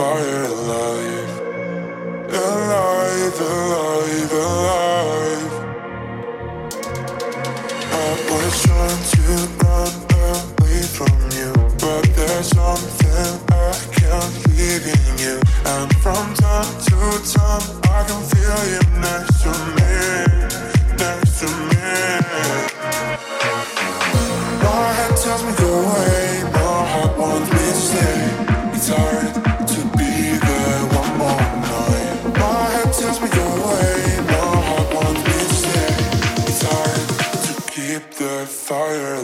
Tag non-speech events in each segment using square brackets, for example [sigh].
alive. Alive, alive, alive. I was trying to run away from you, but there's something I can't leave in you. And from time to time, I can feel you next to me, next to me. My head tells me go away. fire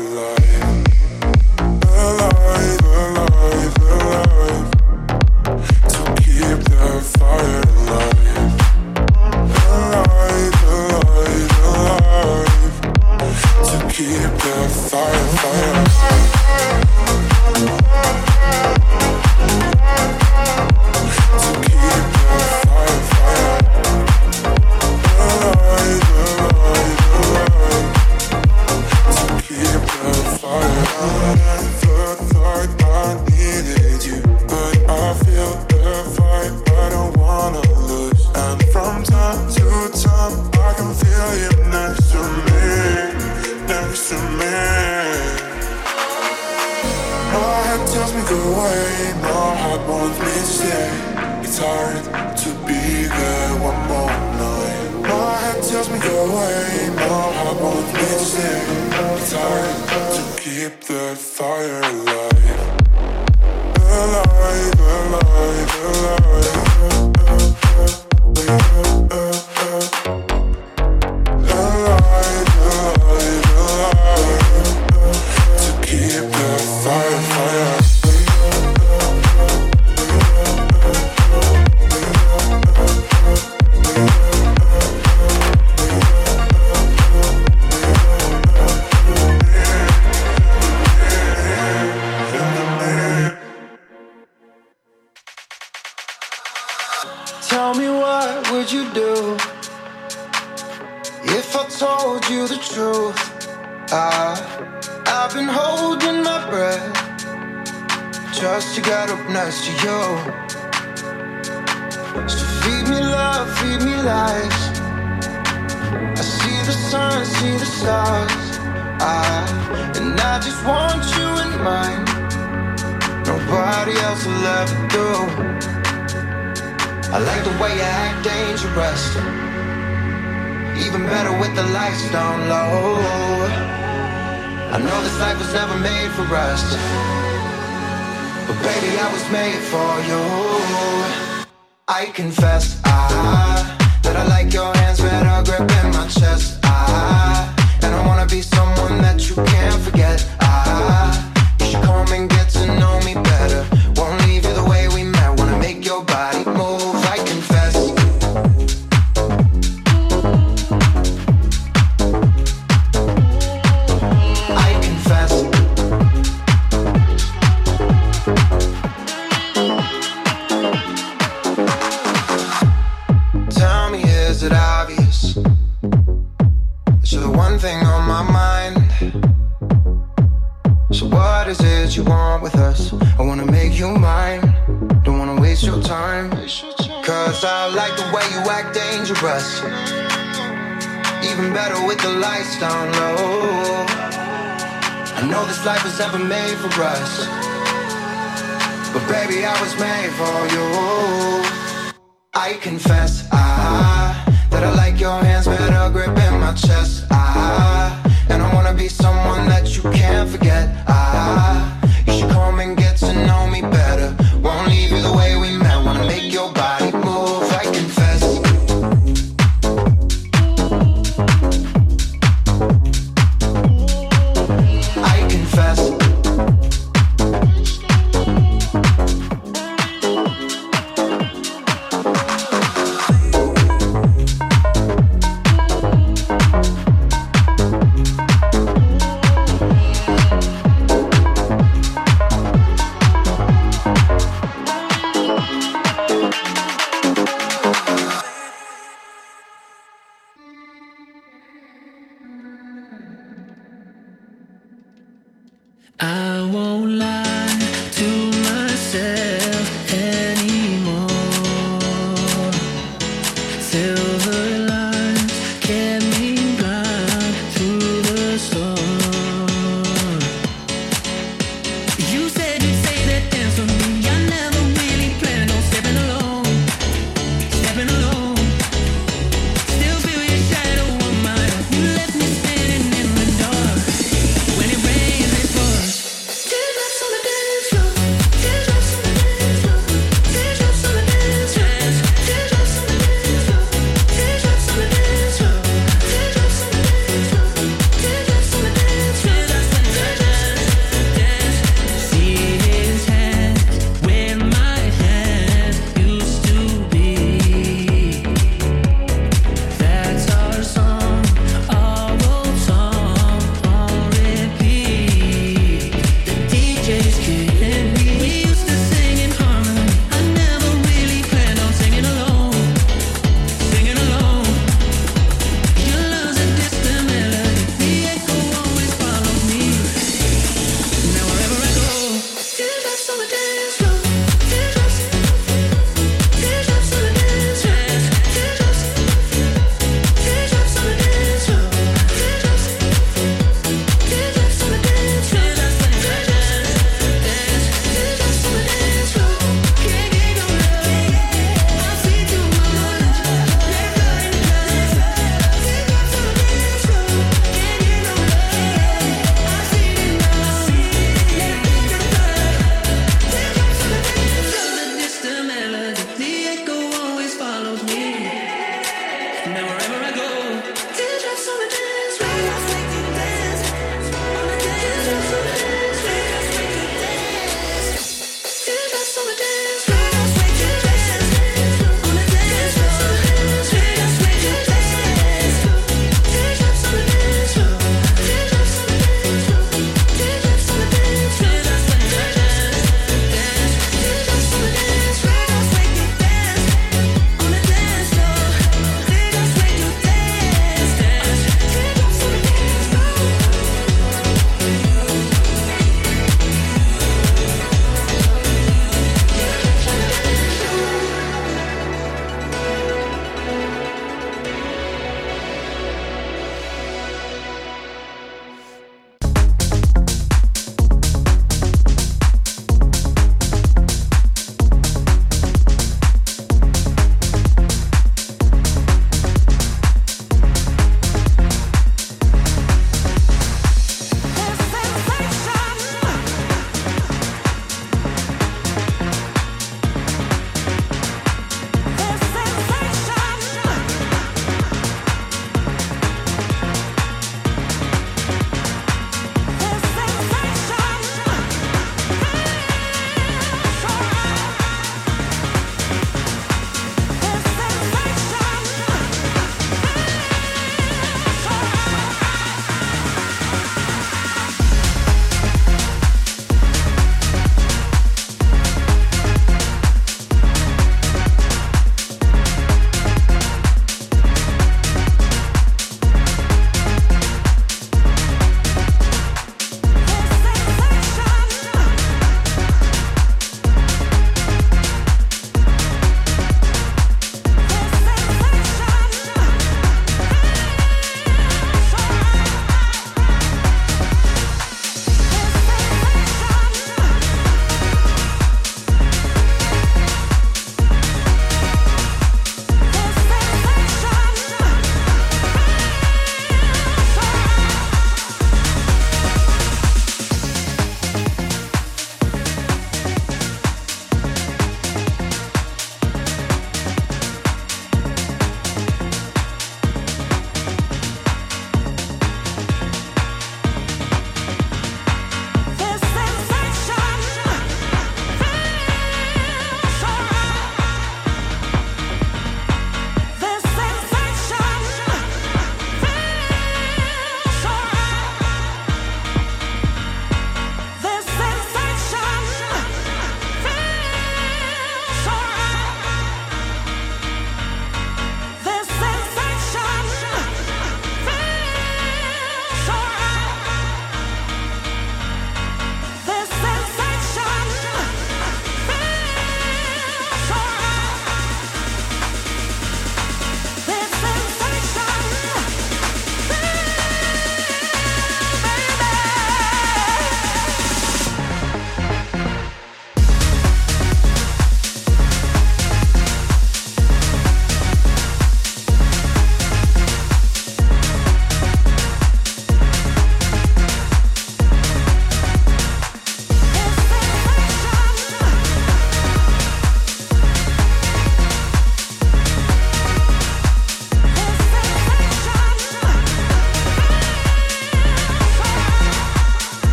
would you do if I told you the truth? I, I've been holding my breath just to get up next to you. So feed me love, feed me lies. I see the sun, see the stars. I, and I just want you in mine. Nobody else will ever do. I like the way you act dangerous. Even better with the lights down low. I know this life was never made for us. But baby, I was made for you. I confess, I, that I like your hands better gripping my chest. I, and I wanna be someone that you can't forget. I, you should come and get life was never made for us. But baby, I was made for you. I confess, I, that I like your hands better gripping my chest. I, and I wanna be someone that you can't forget. I, you should come and get I won't lie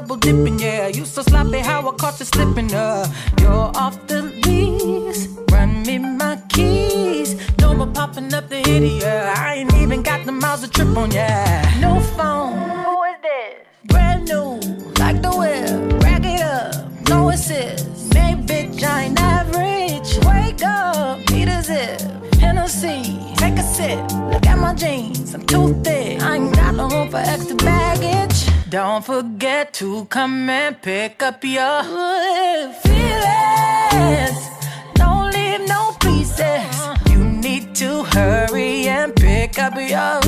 double dipping, yeah. You so sloppy how I caught you slipping, uh. You're off the come and pick up your feelings. Don't leave no pieces. You need to hurry and pick up your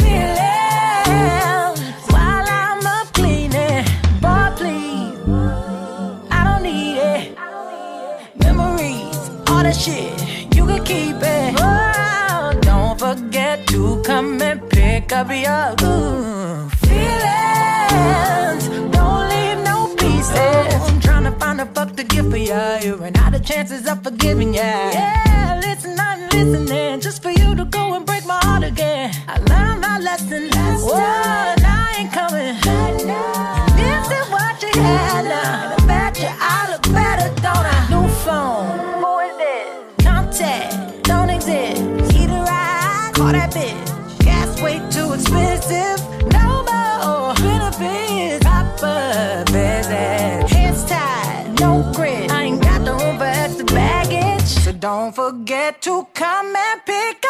feelings while I'm up cleaning. Boy, please, I don't need it. Memories, all that shit, you can keep it. Oh, don't forget to come and pick up your ooh, feelings. Don't leave no pieces. I'm trying to find a fuck to give for ya. You ran out of chances of forgiving ya. Yeah, listen, I'm listening just for you to go and break my heart again. I learned my lesson last time. I ain't coming. This No grit. I ain't got the room for extra baggage. So don't forget to come and pick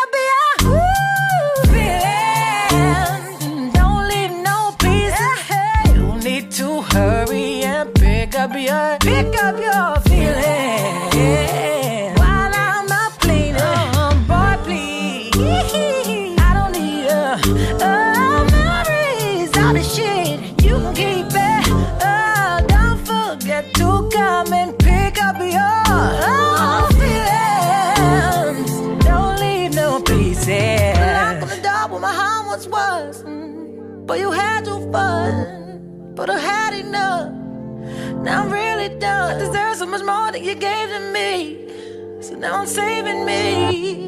much more than you gave to me. So now I'm saving me,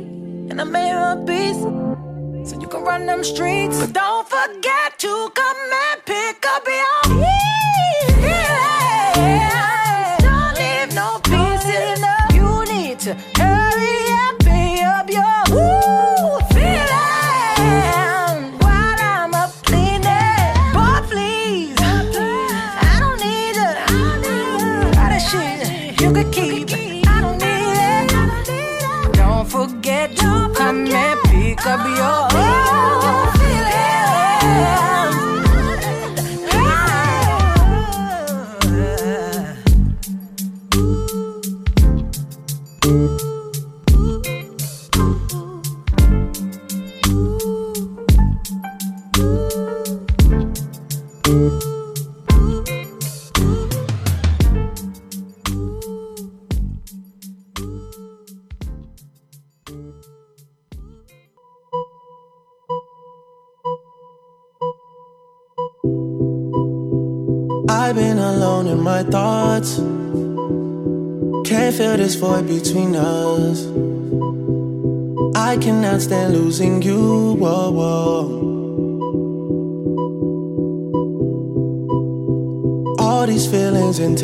and I made a peace. So you can run them streets. But don't forget to come and pick up your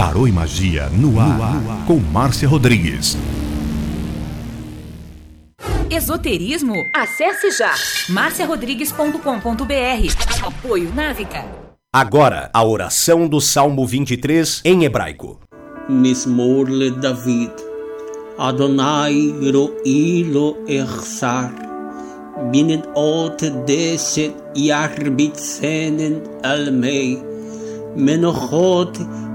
Tarô e Magia no ar, no ar, com Márcia Rodrigues. Esoterismo? Acesse já marciarodrigues.com.br. Apoio Návica. Agora, a oração do Salmo 23 em hebraico. Mismorle David. Adonai ro'ilo ersar. Binen ot deset yarbitsenen almei. Menochot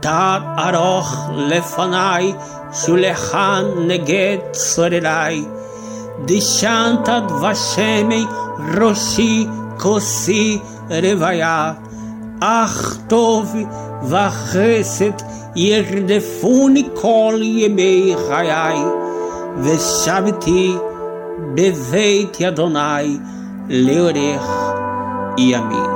תת ארוך לפניי, שולחן נגד צורריי. דשנת דבשמי ראשי כוסי רוויה. אך טוב וחסד ירדפוני כל ימי חיי, ושבתי בבית אדוני לאורך ימים.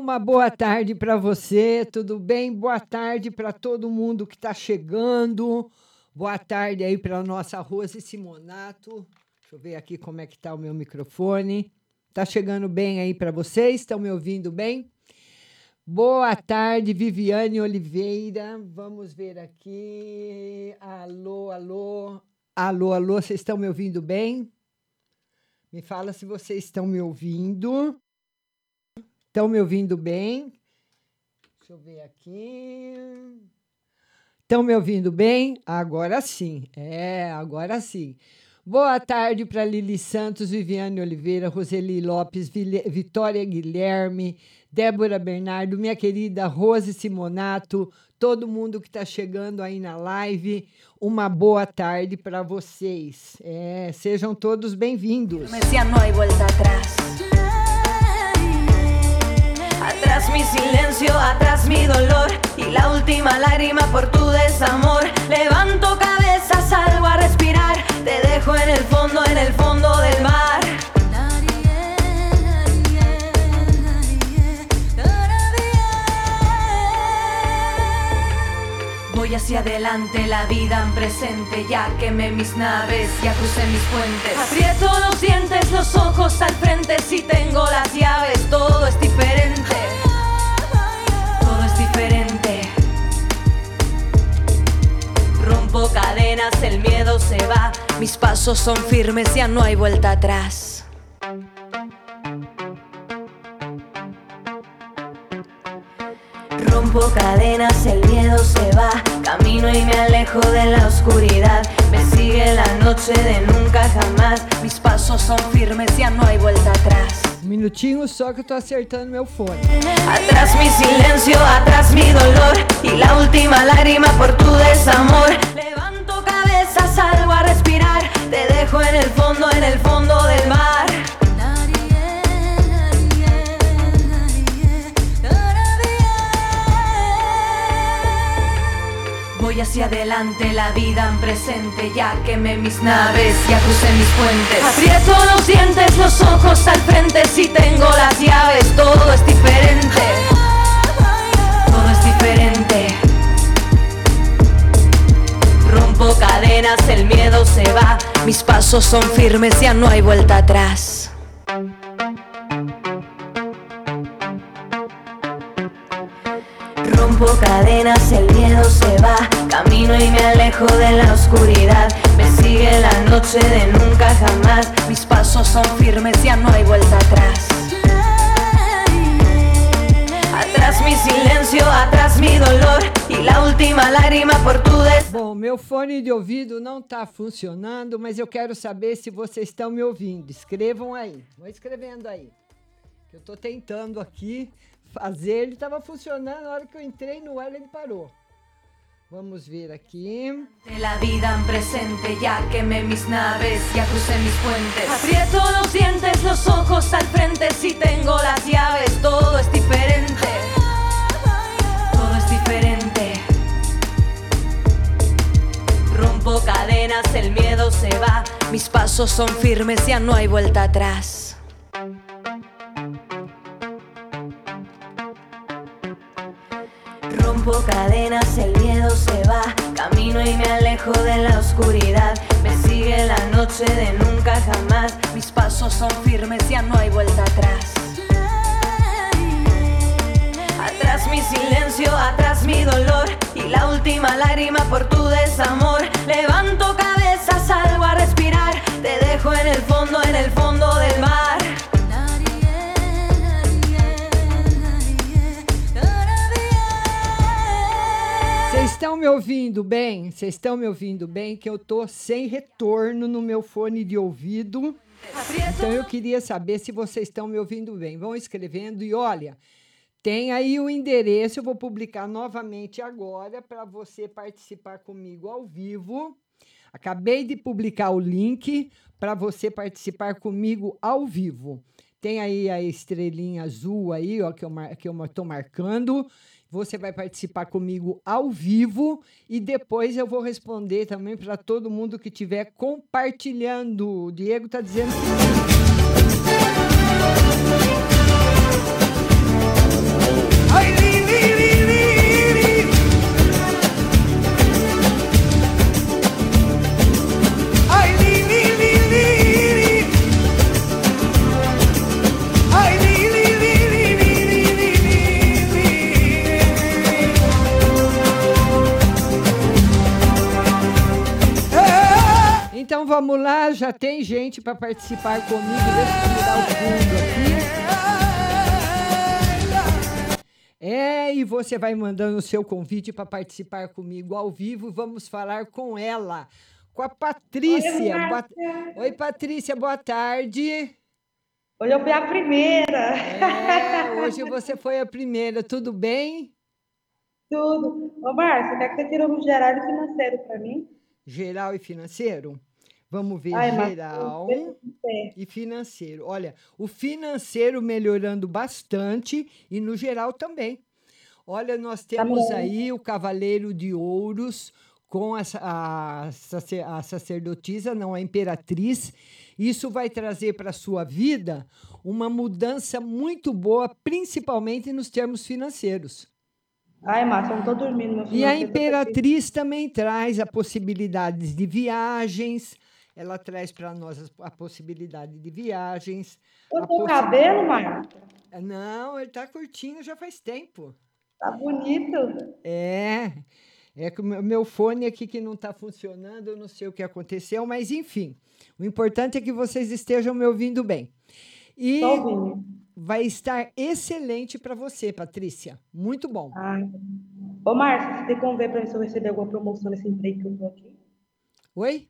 Uma boa tarde para você, tudo bem? Boa tarde para todo mundo que está chegando. Boa tarde aí para nossa Rose Simonato. Deixa eu ver aqui como é que tá o meu microfone. Tá chegando bem aí para vocês? Estão me ouvindo bem? Boa tarde, Viviane Oliveira. Vamos ver aqui. Alô, alô. Alô, alô, vocês estão me ouvindo bem? Me fala se vocês estão me ouvindo. Estão me ouvindo bem? Deixa eu ver aqui. Estão me ouvindo bem? Agora sim. É, agora sim. Boa tarde para Lili Santos, Viviane Oliveira, Roseli Lopes, Vitória Guilherme, Débora Bernardo, minha querida Rose Simonato, todo mundo que está chegando aí na live. Uma boa tarde para vocês. É, sejam todos bem-vindos. Ya no hay vuelta atrás. Atrás mi silencio, atrás mi dolor y la última lágrima por tu desamor. Levanto cabeza, salgo a respirar. Te dejo en el fondo, en el fondo del mar. Voy hacia adelante, la vida en presente, ya quemé mis naves, ya crucé mis puentes. Aprieto los dientes, los ojos al frente, si tengo las llaves, todo es diferente. Todo es diferente. Rompo cadenas, el miedo se va, mis pasos son firmes, ya no hay vuelta atrás. Rompo cadenas, el miedo se va. Camino y me alejo de la oscuridad. Me sigue la noche de nunca jamás. Mis pasos son firmes, ya no hay vuelta atrás. Um minutinho só que eu tô acertando meu fone. Atrás mi silencio, atrás mi dolor y la última lágrima por tu desamor. Levanto cabeza, salgo a respirar. Te dejo en el fondo, hacia adelante, la vida en presente. Ya quemé mis naves, ya crucé mis puentes. Aprieto los dientes, los ojos al frente. Si tengo las llaves, todo es diferente. Todo es diferente. Rompo cadenas, el miedo se va. Mis pasos son firmes, ya no hay vuelta atrás. Rompo cadenas, el miedo se va. Camino y me alejo de la oscuridad. Me sigue la noche de nunca jamás. Mis pasos son firmes, ya no hay vuelta atrás. Atrás mi silencio, atrás mi dolor. Y la última lágrima por tu des. Bom, meu fone de ouvido não está funcionando, mas eu quero saber se vocês estão me ouvindo. Escrevam aí. Vou escrevendo aí. Eu estou tentando aqui fazer. Ele estava funcionando, na hora que eu entrei no ar ele parou. Vamos ver aqui. De la vida en presente, ya quemé mis naves, ya crucé mis puentes. Aprieto los dientes, los ojos al frente, si tengo las llaves, todo es diferente. Todo es diferente. Rompo cadenas, el miedo se va, mis pasos son firmes, ya no hay vuelta atrás. Rompo cadenas, el miedo se va. Camino y me alejo de la oscuridad. Me sigue la noche de nunca jamás. Mis pasos son firmes, ya no hay vuelta atrás. Atrás mi silencio, atrás mi dolor. Y la última lágrima por tu desamor. Levanto cabeza, salgo a respirar. Te dejo en el fondo, en el fondo del mar. Estão me ouvindo bem? Vocês estão me ouvindo bem? Que eu tô sem retorno no meu fone de ouvido. Então eu queria saber se vocês estão me ouvindo bem. Vão escrevendo e olha, tem aí o endereço, eu vou publicar novamente agora para você participar comigo ao vivo. Acabei de publicar o link para você participar comigo ao vivo. Tem aí a estrelinha azul aí, ó, que eu mar, estou marcando. Você vai participar comigo ao vivo e depois eu vou responder também para todo mundo que estiver compartilhando. O Diego está dizendo já tem gente para participar comigo. Deixa eu tirar o fundo aqui. É, e você vai mandando o seu convite para participar comigo ao vivo. Vamos falar com ela, com a Patrícia. Oi, Boa-. Oi, Patrícia, boa tarde. Hoje eu fui a primeira. É, [laughs] hoje você foi a primeira, tudo bem? Tudo. Ô, Márcia, quer que você tire um geral e financeiro para mim? Geral e financeiro? Vamos ver Ai, geral e financeiro. Olha, o financeiro melhorando bastante e no geral também. Olha, nós temos bom. aí o Cavaleiro de Ouros com a, a, a sacerdotisa, não a imperatriz. Isso vai trazer para a sua vida uma mudança muito boa, principalmente nos termos financeiros. Ai, Márcia, eu não tô dormindo. Meu E a tá Imperatriz também traz a possibilidades de viagens. Ela traz para nós a possibilidade de viagens. O a teu possi- cabelo, Márcia? Não, ele está curtinho já faz tempo. Tá bonito. É. É que o meu- fone aqui que não está funcionando, eu não sei o que aconteceu, mas enfim. O importante é que vocês estejam me ouvindo bem. E vai estar excelente para você, Patrícia. Muito bom. Ai. Ô, Márcia, você tem como ver para mim se eu receber alguma promoção nesse emprego que eu tô aqui? Oi?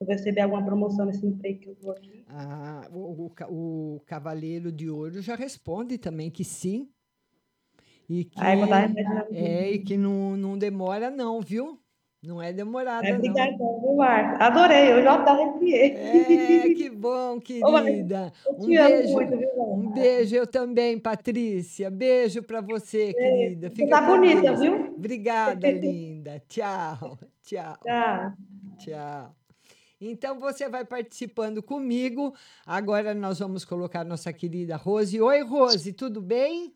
Se eu receber alguma promoção nesse emprego que eu tô aqui? Ah, o, o o Cavaleiro de Ouro já responde também que sim. E que, Ai, vou é, e que não, não demora, não, viu? Não é demorada, É, não. obrigada, viu, Marcia? Adorei, eu já até arrepiei. É, que [laughs] bom, querida. eu Um beijo. muito, viu, Um beijo, eu também, Patrícia. Beijo para você, querida. Fica tá bonita, viu? Obrigada, [laughs] linda. Tchau, tchau. Tchau. Tchau. Então você vai participando comigo. Agora nós vamos colocar nossa querida Rose. Oi, Rose, tudo bem?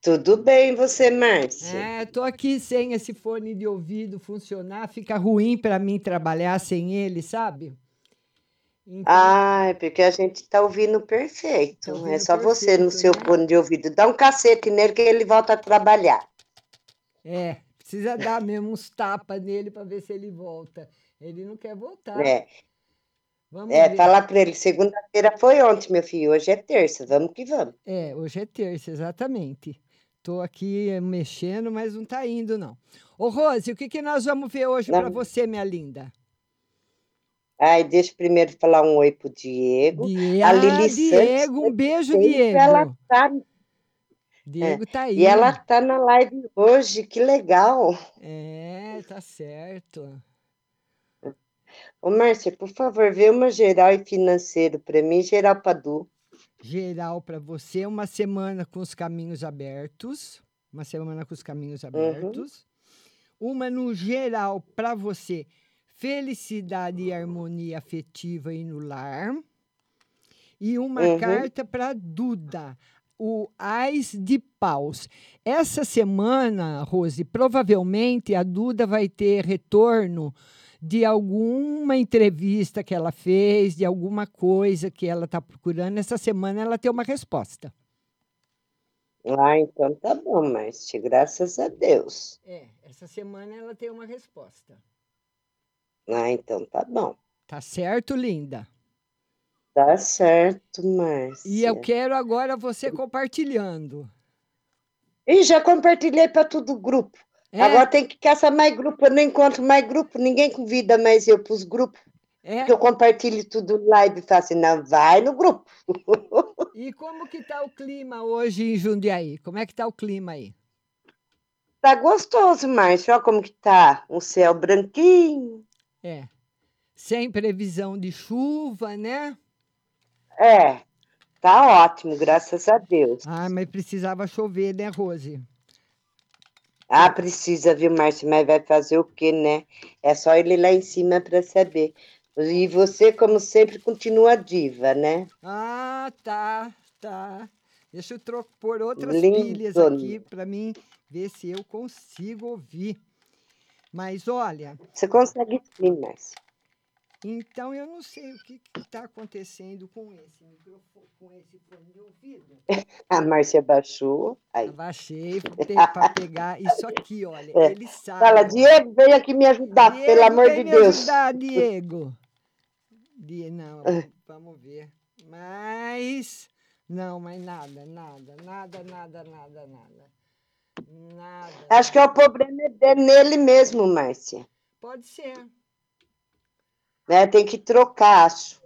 Tudo bem, você, Márcia? É, tô aqui sem esse fone de ouvido funcionar, fica ruim para mim trabalhar sem ele, sabe? Então, Ah, é porque a gente tá ouvindo perfeito. Tá ouvindo é só você no perfeito, seu né? fone de ouvido. Dá um cacete nele que ele volta a trabalhar. é, precisa dar mesmo uns tapas nele para ver se ele volta. Ele não quer voltar. É, Vamos é ver. falar para ele, segunda-feira foi ontem, meu filho, hoje é terça, vamos que vamos. É, hoje é terça, exatamente. Estou aqui eh, mexendo, mas não está indo, não. Ô, Rose, o que, que nós vamos ver hoje para você, minha linda? Ai, deixa eu primeiro falar um oi pro Diego. Die- a ah, Lili Diego, Santos, um beijo, Diego. Ela tá, Diego tá aí. e ela tá na live hoje, que legal. É, tá certo. Ô, Márcia, por favor, vê uma geral e financeiro para mim, geral para Du. Geral para você, uma semana com os caminhos abertos. Uma semana com os caminhos Uhum. abertos. Uma no geral para você, felicidade e harmonia afetiva e no lar. E uma Uhum. carta para Duda, o Ais de Paus. Essa semana, Rose, provavelmente a Duda vai ter retorno de alguma entrevista que ela fez, de alguma coisa que ela está procurando. Essa semana ela tem uma resposta. Ah, então tá bom, Márcia, graças a Deus. É, essa semana ela tem uma resposta. Ah, então tá bom. Tá certo, linda? Tá certo, Márcia. E eu quero agora você compartilhando. E já compartilhei para todo o grupo. É? Agora tem que caçar mais grupo. Eu não encontro mais grupo, ninguém convida mais eu para os grupos. É? Porque eu compartilho tudo live e falo assim, não, vai no grupo. [laughs] E como que tá o clima hoje em Jundiaí? Como é que tá o clima aí? Tá gostoso, Márcia. Olha como que tá. Um céu branquinho. É. Sem previsão de chuva, né? É, tá ótimo, graças a Deus. Ah, mas precisava chover, né, Rose? Ah, precisa, viu, Márcia? Mas vai fazer o quê, né? É só ele lá em cima para saber. E você, como sempre, continua diva, né? Ah, tá, tá. Deixa eu tro- pôr outras Lindo. pilhas aqui para mim ver se eu consigo ouvir. Mas olha, Você consegue sim, Márcia. Então eu não sei o que está acontecendo com esse microfone, com esse fone de ouvido. [laughs] A Márcia baixou. Aí. Abaixei para pegar isso aqui, olha. É. Ele sabe. Fala, Diego, vem aqui me ajudar, Diego, pelo amor de me Deus. ajudar, [laughs] Diego. Die- Não, É. vamos ver. Mas. Não, mas nada, nada, nada, nada, nada, nada. Nada. Acho que é o problema é nele mesmo, Márcia. Pode ser. Né? Tem que trocar, acho.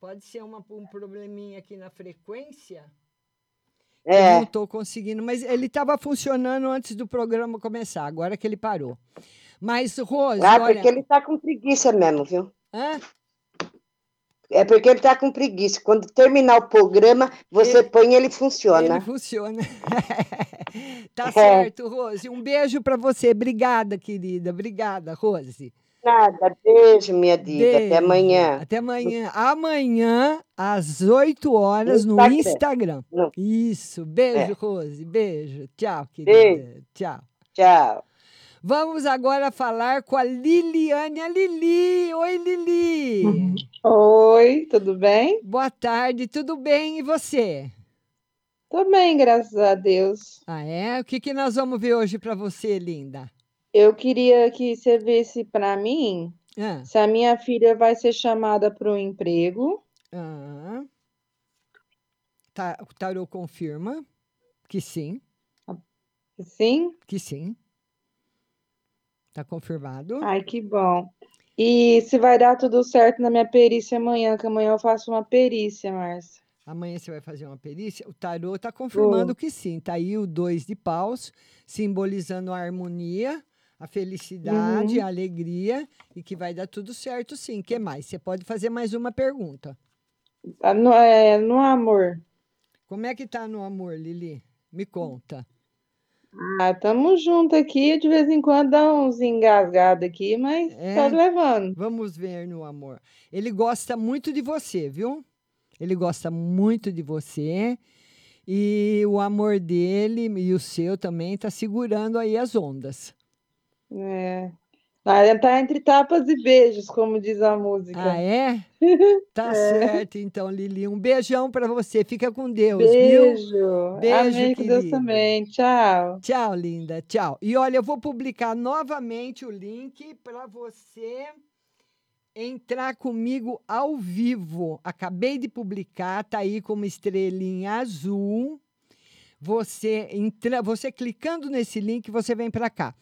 Pode ser uma, um probleminha aqui na frequência. É. Eu não estou conseguindo, mas ele estava funcionando antes do programa começar, agora que ele parou. Mas, Rose, Ah, olha. porque ele tá com preguiça mesmo, viu? Hã? É porque ele tá com preguiça. Quando terminar o programa, você põe e ele funciona. Ele funciona. [laughs] tá É. certo, Rose. Um beijo para você. Obrigada, querida. Obrigada, Rose. Nada, beijo, minha diva. Até Beijo. amanhã. Até amanhã. Amanhã, às 8 horas, no Instagram. Instagram. Isso. Beijo, É. Rose. Beijo. Tchau, querida. Beijo. Tchau. Tchau. Vamos agora falar com a Liliane. A Lili. Oi, Lili. Oi, tudo bem? Boa tarde, tudo bem? E você? Tô bem, graças a Deus. Ah, é? O que, que nós vamos ver hoje para você, linda? Eu queria que você visse para mim Ah. se a minha filha vai ser chamada para o emprego. Ah. Tá, o tarô confirma que sim. Sim? Que sim. Tá confirmado. Ai, que bom. E se vai dar tudo certo na minha perícia amanhã, que amanhã eu faço uma perícia, Márcia. Amanhã você vai fazer uma perícia. O tarô está confirmando que sim. Tá aí o dois de paus, simbolizando a harmonia, a felicidade, Uhum. a alegria e que vai dar tudo certo sim. que mais? Você pode fazer mais uma pergunta. Ah, No, é, no amor. Como é que tá no amor, Lili? Me conta. Ah, tamo junto aqui, de vez em quando dá uns engasgados aqui, mas É? tá levando. Vamos ver no amor. Ele gosta muito de você, viu? Ele gosta muito de você. E o amor dele e o seu também tá segurando aí as ondas. É. Ah, tá entre tapas e beijos, como diz a música. Ah, é? [laughs] Tá É. certo, então, Lili. Um beijão para você. Fica com Deus, Beijo. viu? Beijo, Amém, com Deus também. Tchau. Tchau, linda. Tchau. E olha, eu vou publicar novamente o link para você entrar comigo ao vivo. Acabei de publicar, tá aí como estrelinha azul. Você entra, você clicando nesse link, você vem para cá.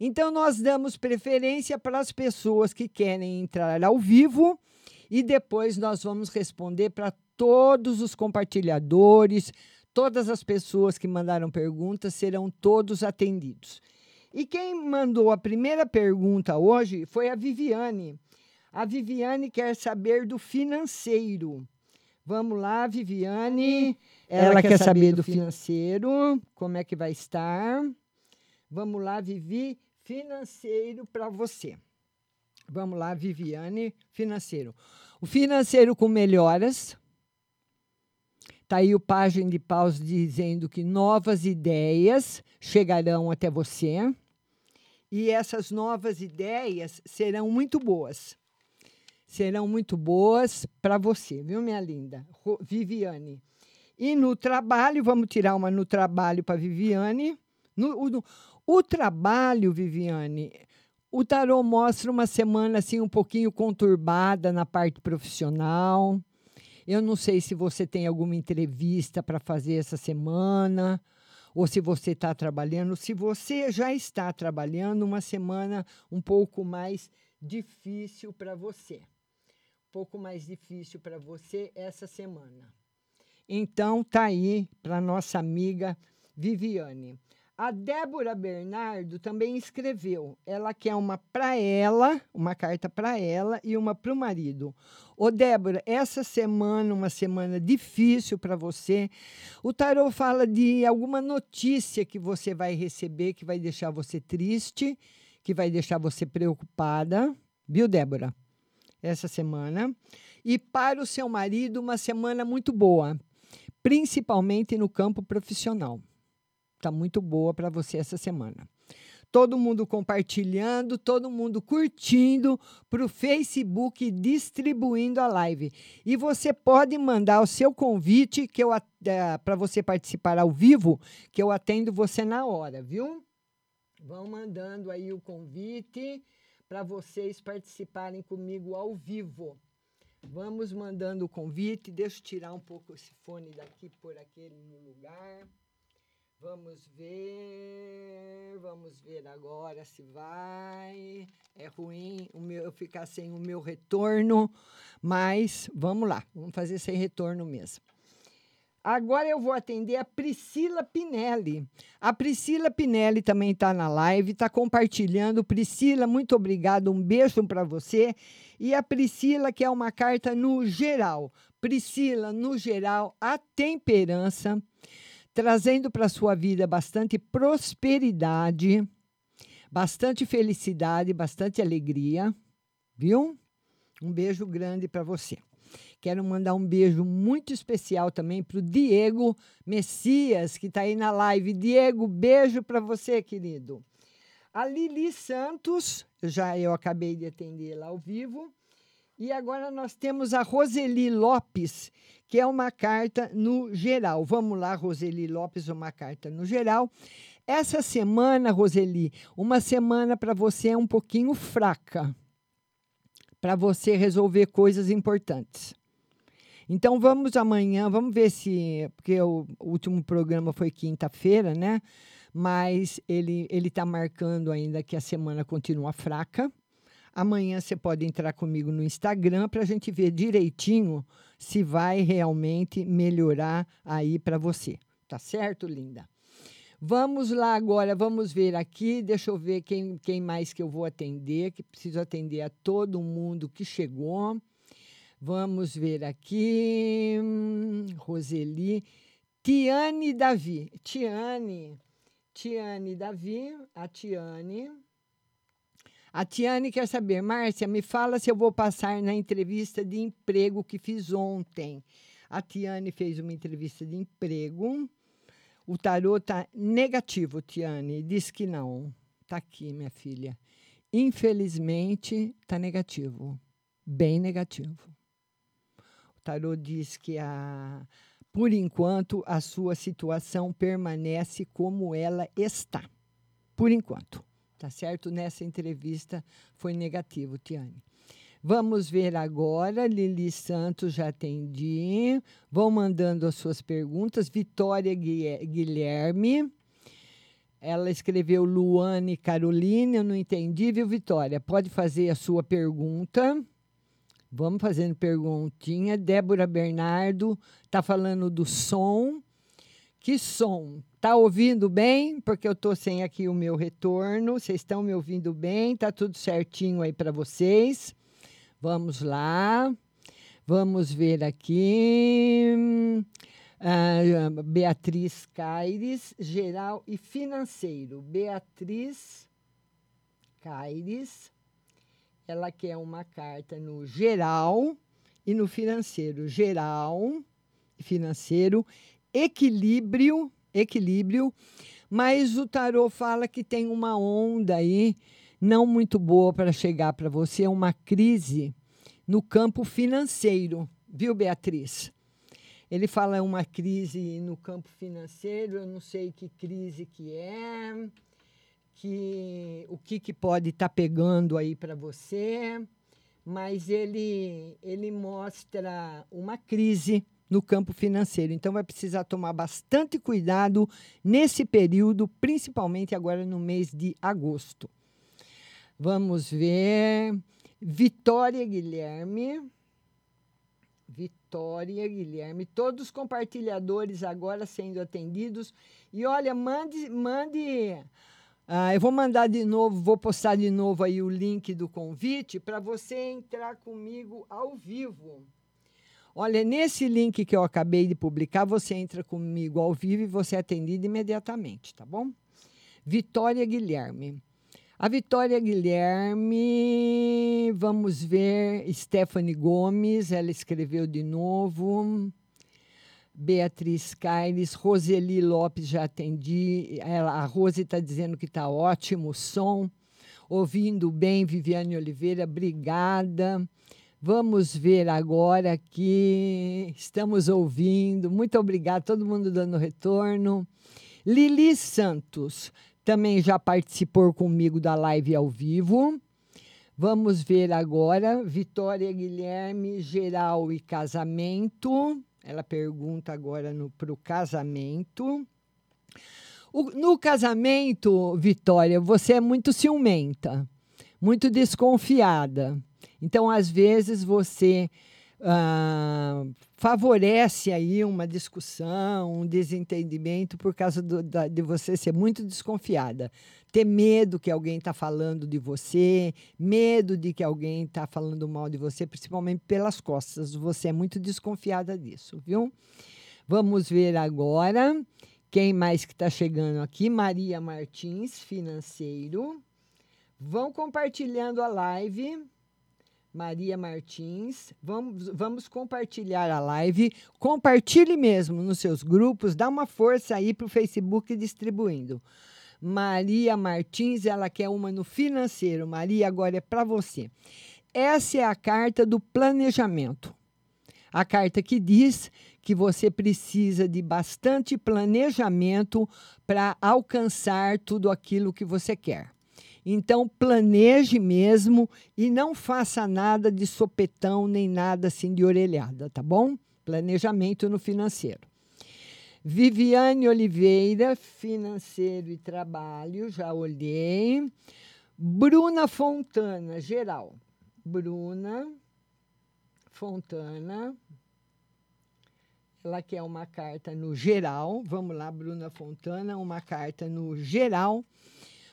Então nós damos preferência para as pessoas que querem entrar ao vivo e depois nós vamos responder para todos os compartilhadores, todas as pessoas que mandaram perguntas serão todos atendidos. E quem mandou a primeira pergunta hoje foi a Viviane. A Viviane quer saber do financeiro. Vamos lá, Viviane. Ela, quer, saber, do financeiro, como é que vai estar. Vamos lá, Vivi, financeiro para você. Vamos lá, Viviane, financeiro. O financeiro com melhoras. Está aí o página de paus dizendo que novas ideias chegarão até você. E essas novas ideias serão muito boas. Serão muito boas para você, viu, minha linda? Viviane. E no trabalho, vamos tirar uma no trabalho para Viviane. No, no- o trabalho, Viviane, o tarô mostra uma semana assim um pouquinho conturbada na parte profissional. Eu não sei se você tem alguma entrevista para fazer essa semana ou se você está trabalhando. Se você já está trabalhando, uma semana um pouco mais difícil para você. Pouco mais difícil para você essa semana. Então, tá aí para nossa amiga Viviane. A Débora Bernardo também escreveu. Ela quer uma para ela, uma carta para ela e uma para o marido. Ô, Débora, essa semana, uma semana difícil para você. O tarô fala de alguma notícia que você vai receber que vai deixar você triste, que vai deixar você preocupada. Viu, Débora? Essa semana. E para o seu marido, uma semana muito boa, principalmente no campo profissional. Tá muito boa para você essa semana. Todo mundo compartilhando, todo mundo curtindo para o Facebook, distribuindo a live. E você pode mandar o seu convite que eu para você participar ao vivo, que eu atendo você na hora, viu? Vão mandando aí o convite para vocês participarem comigo ao vivo. Vamos mandando o convite. Deixa eu tirar um pouco esse fone daqui, por aquele lugar. Vamos ver, vamos ver agora se vai. É ruim o meu, eu ficar sem o meu retorno, mas vamos lá, vamos fazer sem retorno mesmo. Agora eu vou atender a Priscila Pinelli. A Priscila Pinelli também está na live, está compartilhando. Priscila, muito obrigada, um beijo para você. E a Priscila quer uma carta no geral. Priscila, no geral, a temperança trazendo para a sua vida bastante prosperidade, bastante felicidade, bastante alegria, viu? Um beijo grande para você. Quero mandar um beijo muito especial também para o Diego Messias, que está aí na live. Diego, beijo para você, querido. A Lili Santos, já eu acabei de atendê-la ao vivo. E agora nós temos a Roseli Lopes, que é uma carta no geral. Vamos lá, Roseli Lopes, uma carta no geral. Essa semana, Roseli, uma semana para você é um pouquinho fraca, para você resolver coisas importantes. Então vamos amanhã, vamos ver se. Porque o último programa foi quinta-feira, né? Mas ele está marcando ainda que a semana continua fraca. Amanhã você pode entrar comigo no Instagram para a gente ver direitinho se vai realmente melhorar aí para você. Tá certo, linda? Vamos lá agora, vamos ver aqui. Deixa eu ver quem, quem mais que eu vou atender, que preciso atender a todo mundo que chegou. Vamos ver aqui. Roseli. Tiane Davi. Tiane. Tiane Davi. A Tiane. A Tiane quer saber, Márcia, me fala se eu vou passar na entrevista de emprego que fiz ontem. A Tiane fez uma entrevista de emprego. O tarô está negativo, Tiane. Diz que não. Está aqui, minha filha. Infelizmente, está negativo. Bem negativo. Tarô diz que, a, por enquanto, a sua situação permanece como ela está. Por enquanto. Tá certo? Nessa entrevista foi negativo, Tiane. Vamos ver agora. Lili Santos, já atendi. Vão mandando as suas perguntas. Vitória Guilherme. Ela escreveu Luane Caroline. Eu não entendi, viu, Vitória? Pode fazer a sua pergunta. Vamos fazendo perguntinha. Débora Bernardo está falando do som. Que som? Tá ouvindo bem? Porque eu tô sem aqui o meu retorno. Vocês estão me ouvindo bem? Tá tudo certinho aí para vocês? Vamos lá. Vamos ver aqui. Ah, Beatriz Caires, geral e financeiro. Beatriz Caires, ela quer uma carta no geral e no financeiro. Geral financeiro, equilíbrio, equilíbrio, mas o tarô fala que tem uma onda aí não muito boa para chegar para você, uma crise no campo financeiro, viu, Beatriz? Ele fala uma crise no campo financeiro, eu não sei que crise que é, que o que, que pode estar pegando aí para você, mas ele ele mostra uma crise no campo financeiro. Então vai precisar tomar bastante cuidado nesse período, principalmente agora no mês de agosto. Vamos ver. Vitória Guilherme. Vitória Guilherme. Todos os compartilhadores agora sendo atendidos. E olha, mande. mande ah, eu vou mandar de novo, vou postar de novo aí o link do convite para você entrar comigo ao vivo. Olha, nesse link que eu acabei de publicar, você entra comigo ao vivo e você é atendido imediatamente, tá bom? Vitória Guilherme. A Vitória Guilherme, vamos ver, Stephanie Gomes, ela escreveu de novo. Beatriz Caires, Roseli Lopes, já atendi. Ela, a Rose está dizendo que está ótimo o som. Ouvindo bem, Viviane Oliveira, obrigada. Vamos ver agora aqui. Estamos ouvindo. Muito obrigada, todo mundo dando retorno. Lili Santos também já participou comigo da live ao vivo. Vamos ver agora. Vitória Guilherme, geral e casamento. Ela pergunta agora para o casamento. No casamento, Vitória, você é muito ciumenta, muito desconfiada. Então, às vezes, você ah, favorece aí uma discussão, um desentendimento por causa do- da- de você ser muito desconfiada. Ter medo que alguém está falando de você, medo de que alguém está falando mal de você, principalmente pelas costas. Você é muito desconfiada disso, viu? Vamos ver agora quem mais que está chegando aqui. Maria Martins, financeiro. Vão compartilhando a live. Maria Martins, vamos, vamos compartilhar a live. Compartilhe mesmo nos seus grupos, dá uma força aí para o Facebook distribuindo. Maria Martins, ela quer uma no financeiro. Maria, agora é para você. Essa é a carta do planejamento. A carta que diz que você precisa de bastante planejamento para alcançar tudo aquilo que você quer. Então, planeje mesmo e não faça nada de sopetão nem nada assim de orelhada, tá bom? Planejamento no financeiro. Viviane Oliveira, financeiro e trabalho, já olhei. Bruna Fontana, geral. Bruna Fontana. ela quer uma carta no geral. Vamos lá, Bruna Fontana, uma carta no geral.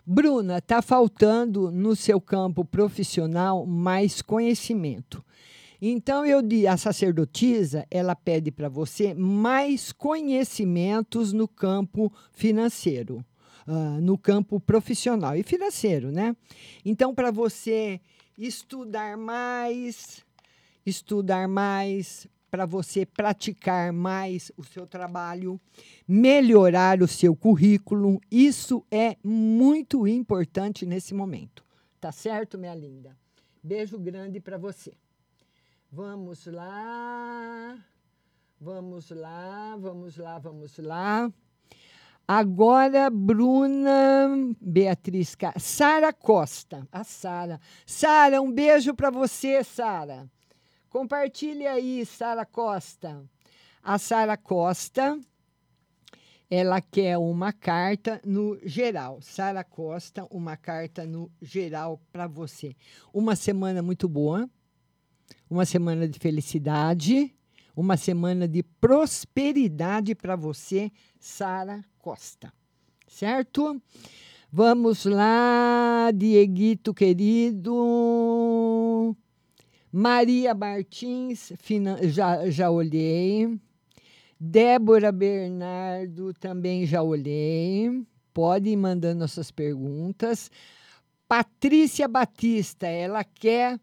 Bruna, está faltando no seu campo profissional mais conhecimento. Então, eu a sacerdotisa, ela pede para você mais conhecimentos no campo financeiro, ah, no campo profissional e financeiro, né? Então, para você estudar mais, estudar mais, para você praticar mais o seu trabalho, melhorar o seu currículo, isso é muito importante nesse momento. Tá certo, minha linda? Beijo grande para você. Vamos lá. Vamos lá, vamos lá, vamos lá. Agora, Bruna Beatriz, Sara Costa. A Sara. Sara, um beijo para você, Sara. Compartilhe aí, Sara Costa. A Sara Costa, ela quer uma carta no geral. Sara Costa, uma carta no geral para você. Uma semana muito boa, uma semana de felicidade, uma semana de prosperidade para você, Sara Costa. Certo? Vamos lá, Dieguito querido. Maria Martins, já, já olhei. Débora Bernardo, também já olhei. Pode ir mandando as suas perguntas. Patrícia Batista, ela quer.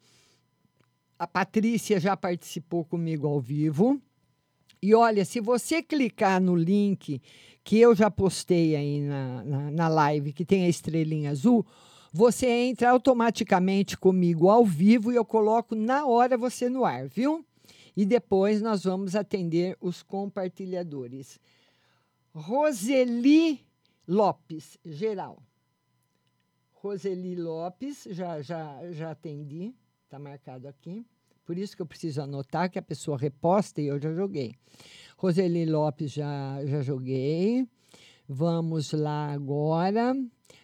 A Patrícia já participou comigo ao vivo. E olha, se você clicar no link que eu já postei aí na, na, na live, que tem a estrelinha azul, você entra automaticamente comigo ao vivo e eu coloco na hora você no ar, viu? E depois nós vamos atender os compartilhadores. Roseli Lopes, geral. Roseli Lopes, já, já, já atendi, está marcado aqui. Por isso que eu preciso anotar que a pessoa reposta e eu já joguei. Roseli Lopes, já, já joguei. Vamos lá agora.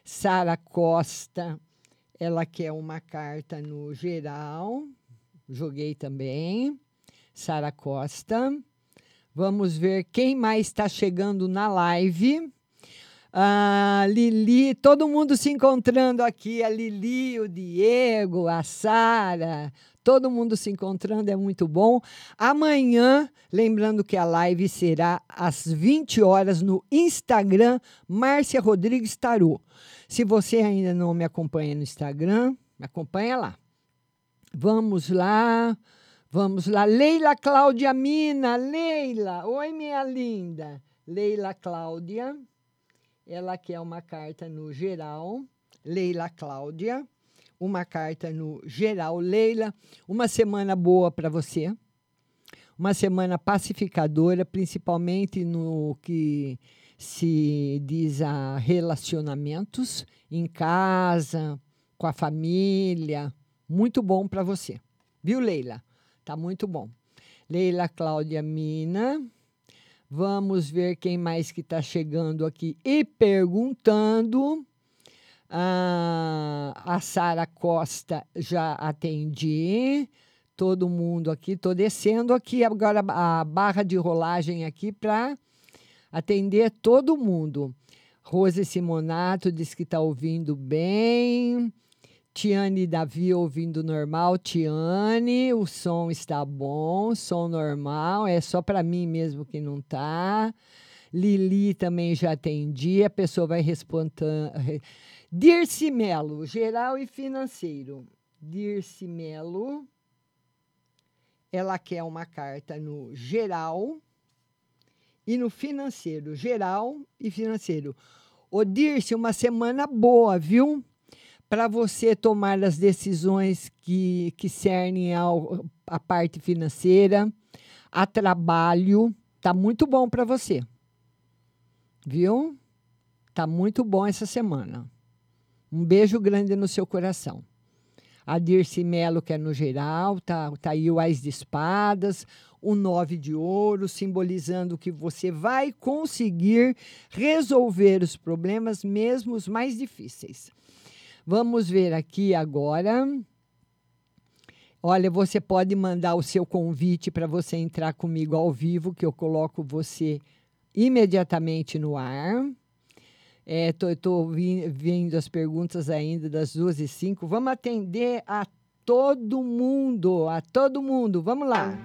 Sara Costa, ela quer uma carta no geral. Joguei também. Sara Costa. Vamos ver quem mais está chegando na live. Ah, Lili, todo mundo se encontrando aqui. A Lili, o Diego, a Sara, todo mundo se encontrando, é muito bom. Amanhã, lembrando que a live será às 20 horas no Instagram, Márcia Rodrigues Tarô. Se você ainda não me acompanha no Instagram, me acompanha lá. Vamos lá, vamos lá. Leila Cláudia Mina, Leila, oi minha linda. Leila Cláudia. Ela quer uma carta no geral. Leila Cláudia. Uma carta no geral. Leila, uma semana boa para você. Uma semana pacificadora, principalmente no que se diz a relacionamentos em casa, com a família. Muito bom para você. Viu, Leila? Tá muito bom. Leila Cláudia Mina. Vamos ver quem mais que está chegando aqui e perguntando. Ah, a Sara Costa já atendi. Todo mundo aqui. Estou descendo aqui agora a barra de rolagem aqui para atender todo mundo. Rose Simonato diz que está ouvindo bem. Tiane Davi ouvindo normal. Tiane, o som está bom, som normal, é só para mim mesmo que não tá. Lili também já atendi, a pessoa vai responder. Dirce Melo, geral e financeiro. Dirce Melo, ela quer uma carta no geral e no financeiro, geral e financeiro. Ô Dirce, uma semana boa, viu? para você tomar as decisões que, que cernem ao, a parte financeira, a trabalho. Tá muito bom para você. Viu? Tá muito bom essa semana. Um beijo grande no seu coração. A Dirce Melo, que é no geral, tá, tá aí o Ás de Espadas, o Nove de Ouro, simbolizando que você vai conseguir resolver os problemas, mesmo os mais difíceis. Vamos ver aqui agora. Olha, você pode mandar o seu convite para você entrar comigo ao vivo, que eu coloco você imediatamente no ar. É, tô vi- vendo as perguntas ainda das duas e cinco. Vamos atender a todo mundo, a todo mundo. Vamos lá.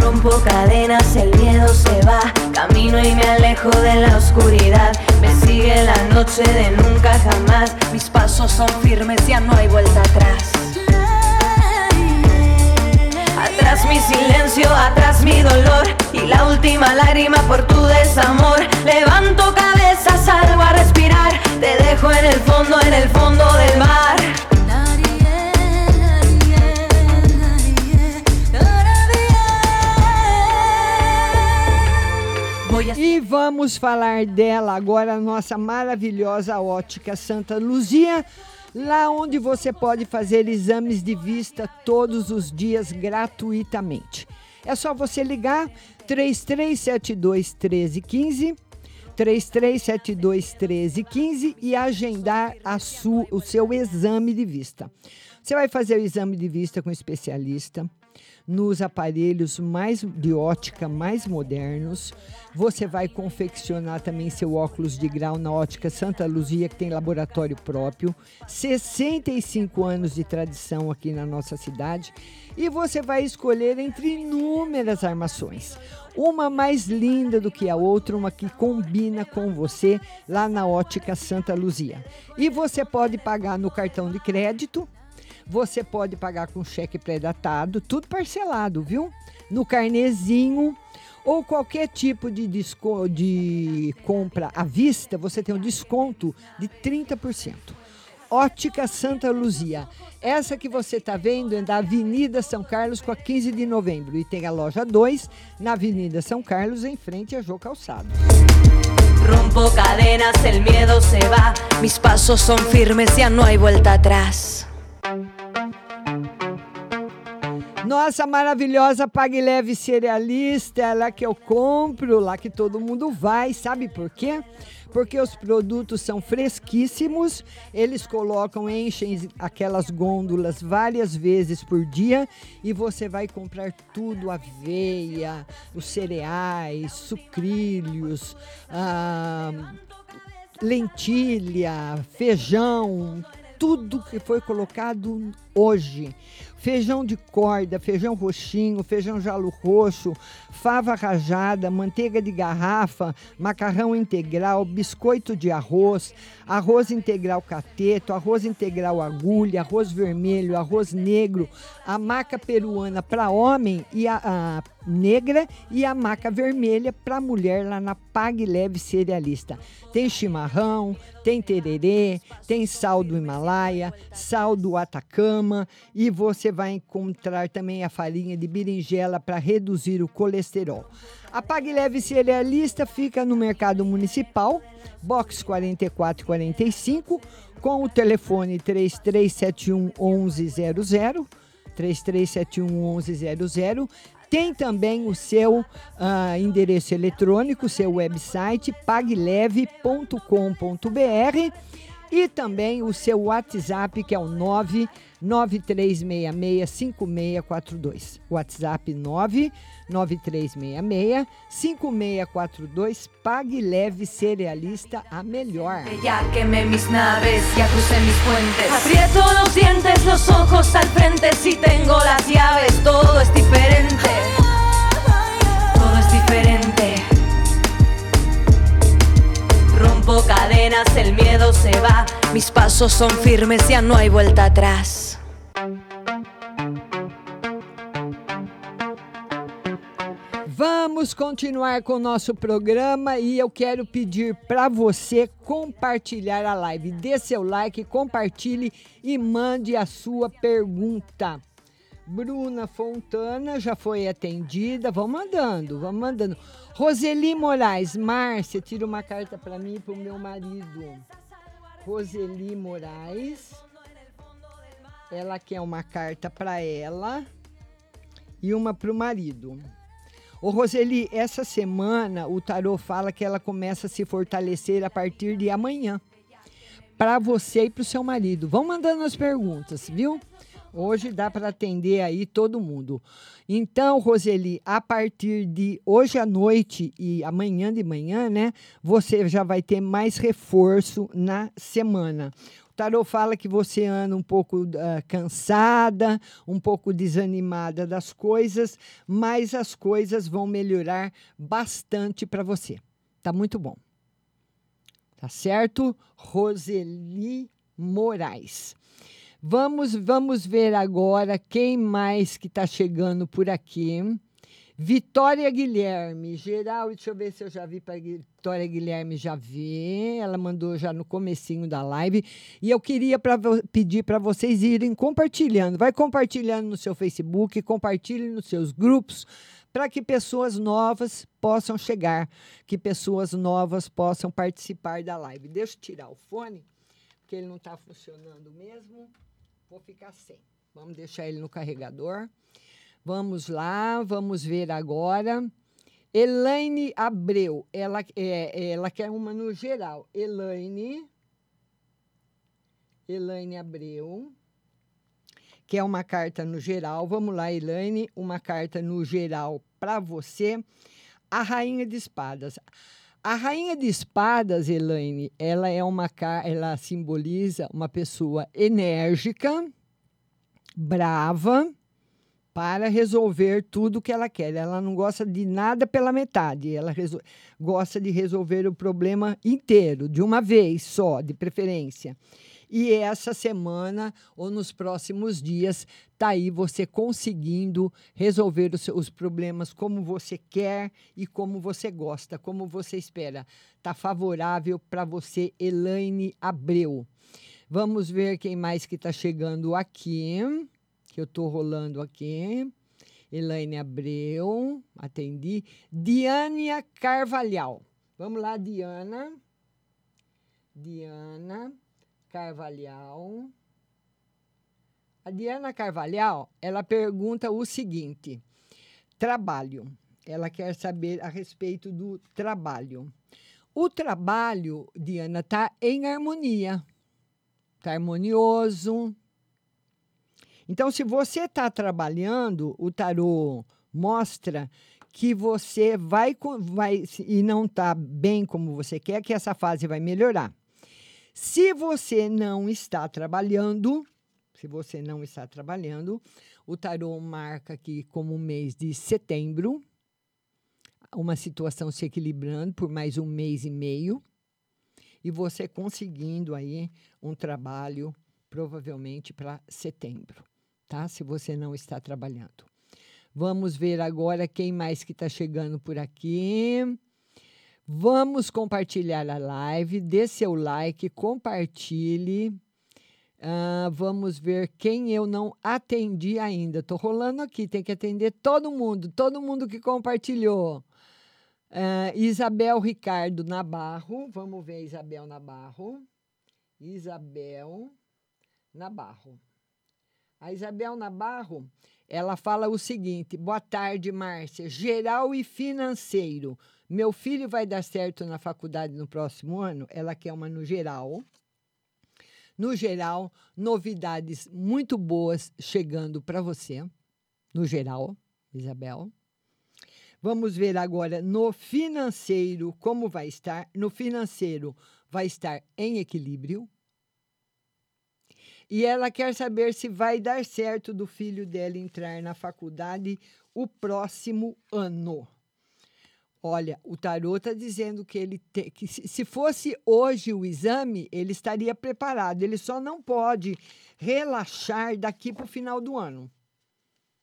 Rompo cadenas, el miedo se va. Camino y me alejo de la oscuridad. Me sigue la noche de nunca jamás. Mis pasos son firmes, ya no hay vuelta atrás. Mi silencio, atrás mi dolor. Y la última lágrima por tu desamor. Levanto cabeza, salgo a respirar. Te dejo en el fondo, en el fondo del mar. E vamos falar dela agora, nossa maravilhosa ótica Santa Luzia, lá onde você pode fazer exames de vista todos os dias gratuitamente. É só você ligar 3372 1315 3372 1315 e agendar o seu exame de vista. Você vai fazer o exame de vista com especialista nos aparelhos mais de ótica mais modernos. Você vai confeccionar também seu óculos de grau na ótica Santa Luzia, que tem laboratório próprio, 65 anos de tradição aqui na nossa cidade. E você vai escolher entre inúmeras armações. Uma mais linda do que a outra, uma que combina com você lá na ótica Santa Luzia. E você pode pagar no cartão de crédito você pode pagar com cheque pré-datado, tudo parcelado, viu? No carnezinho ou qualquer tipo de, desco- de compra à vista, você tem um desconto de 30%. Ótica Santa Luzia. Essa que você está vendo é da Avenida São Carlos com a 15 de novembro. E tem a loja 2 na Avenida São Carlos, em frente a Jô Calçado. Rompo cadenas, el miedo se va. Mis pasos son firmes, ya no hay vuelta atrás. Nossa maravilhosa Pague Leve Cerealista, lá que eu compro, lá que todo mundo vai. Sabe por quê? Porque os produtos são fresquíssimos, eles colocam, enchem aquelas gôndolas várias vezes por dia e você vai comprar tudo: aveia, os cereais, sucrilhos, ah, lentilha, feijão, tudo que foi colocado hoje. Feijão de corda, feijão roxinho, feijão jalo roxo, fava rajada, manteiga de garrafa, macarrão integral, biscoito de arroz, arroz integral cateto, arroz integral agulha, arroz vermelho, arroz negro, a maca peruana para homem e a, a negra e a maca vermelha para mulher lá na Pague Leve Cerealista. Tem chimarrão, tem tererê, tem sal do Himalaia, sal do Atacama e você vai encontrar também a farinha de berinjela para reduzir o colesterol. A Pague Leve Cerealista fica no Mercado Municipal, box 4445, com o telefone 3371 1100. 3371 1100. Tem também o seu ah, endereço eletrônico, seu website, pagleve.com.br e também o seu WhatsApp, que é o 993665642. WhatsApp 993665642. Pague Leve Cerealista, a melhor. Ya quemé mis naves, ya crucé mis puentes. Aprieto los dientes, los ojos al frente. Si tengo las llaves, todo es diferente. Todo es diferente. Rompo cadenas, el miedo se va. Mis pasos son firmes, ya no hay vuelta atrás. Vamos continuar com o nosso programa e eu quero pedir para você compartilhar a live. Dê seu like, compartilhe e mande a sua pergunta. Bruna Fontana já foi atendida. Vamos mandando, vamos mandando. Roseli Moraes, Márcia, tira uma carta para mim e para o meu marido. Roseli Moraes. Ela quer uma carta para ela e uma para o marido. Ô Roseli, essa semana o tarô fala que ela começa a se fortalecer a partir de amanhã. para você e para o seu marido. Vão mandando as perguntas, viu? Hoje dá para atender aí todo mundo. Então, Roseli, a partir de hoje à noite e amanhã de manhã, né? Você já vai ter mais reforço na semana. O tarô fala que você anda um pouco ah, cansada, um pouco desanimada das coisas, mas as coisas vão melhorar bastante para você. Tá muito bom. Tá certo? Roseli Moraes. Vamos, vamos ver agora quem mais que está chegando por aqui. Vitória Guilherme, geral, deixa eu ver se eu já vi para Vitória Guilherme, já vi. Ela mandou já no comecinho da live. E eu queria pra, pedir para vocês irem compartilhando. Vai compartilhando no seu Facebook, compartilhe nos seus grupos, para que pessoas novas possam chegar, que pessoas novas possam participar da live. Deixa eu tirar o fone, porque ele não está funcionando mesmo. Vou ficar sem. Vamos deixar ele no carregador. Vamos lá, vamos ver agora. Elaine Abreu, ela, é, ela quer uma no geral. Elaine. Elaine Abreu. Quer uma carta no geral. Vamos lá, Elaine. Uma carta no geral para você. A Rainha de Espadas. A Rainha de Espadas, Elaine, ela é uma ela simboliza uma pessoa enérgica, brava, para resolver tudo que ela quer. Ela não gosta de nada pela metade. Ela gosta de resolver o problema inteiro, de uma vez só, de preferência. E essa semana ou nos próximos dias tá aí você conseguindo resolver os, os problemas como você quer e como você gosta, como você espera. Tá favorável para você, Elaine Abreu. Vamos ver quem mais que está chegando aqui, que eu estou rolando aqui. Elaine Abreu, atendi. Diânia Carvalhal. Vamos lá, Diana. Diana Carvalhal. A Diana Carvalhal, ela pergunta o seguinte: trabalho. Ela quer saber a respeito do trabalho. O trabalho, Diana, está em harmonia. Está harmonioso. Então, se você está trabalhando, o tarô mostra que você vai, vai e não está bem como você quer, que essa fase vai melhorar. Se você não está trabalhando, se você não está trabalhando, o tarô marca aqui como mês de setembro, uma situação se equilibrando por mais um mês e meio, e você conseguindo aí um trabalho provavelmente para setembro, tá? Se você não está trabalhando. Vamos ver agora quem mais que está chegando por aqui. Vamos compartilhar a live, dê seu like, compartilhe. Ah, vamos ver quem eu não atendi ainda. Estou rolando aqui, tem que atender todo mundo, todo mundo que compartilhou. Ah, Isabel Ricardo Nabarro, vamos ver Isabel Nabarro. Isabel Nabarro. A Isabel Nabarro, ela fala o seguinte: boa tarde, Márcia. Geral e financeiro. Meu filho vai dar certo na faculdade no próximo ano? Ela quer uma no geral. No geral, novidades muito boas chegando para você. No geral, Isabel. Vamos ver agora no financeiro como vai estar. No financeiro, vai estar em equilíbrio. E ela quer saber se vai dar certo do filho dela entrar na faculdade o próximo ano. Olha, o tarô está dizendo que ele te- que se se fosse hoje o exame, ele estaria preparado. Ele só não pode relaxar daqui para o final do ano.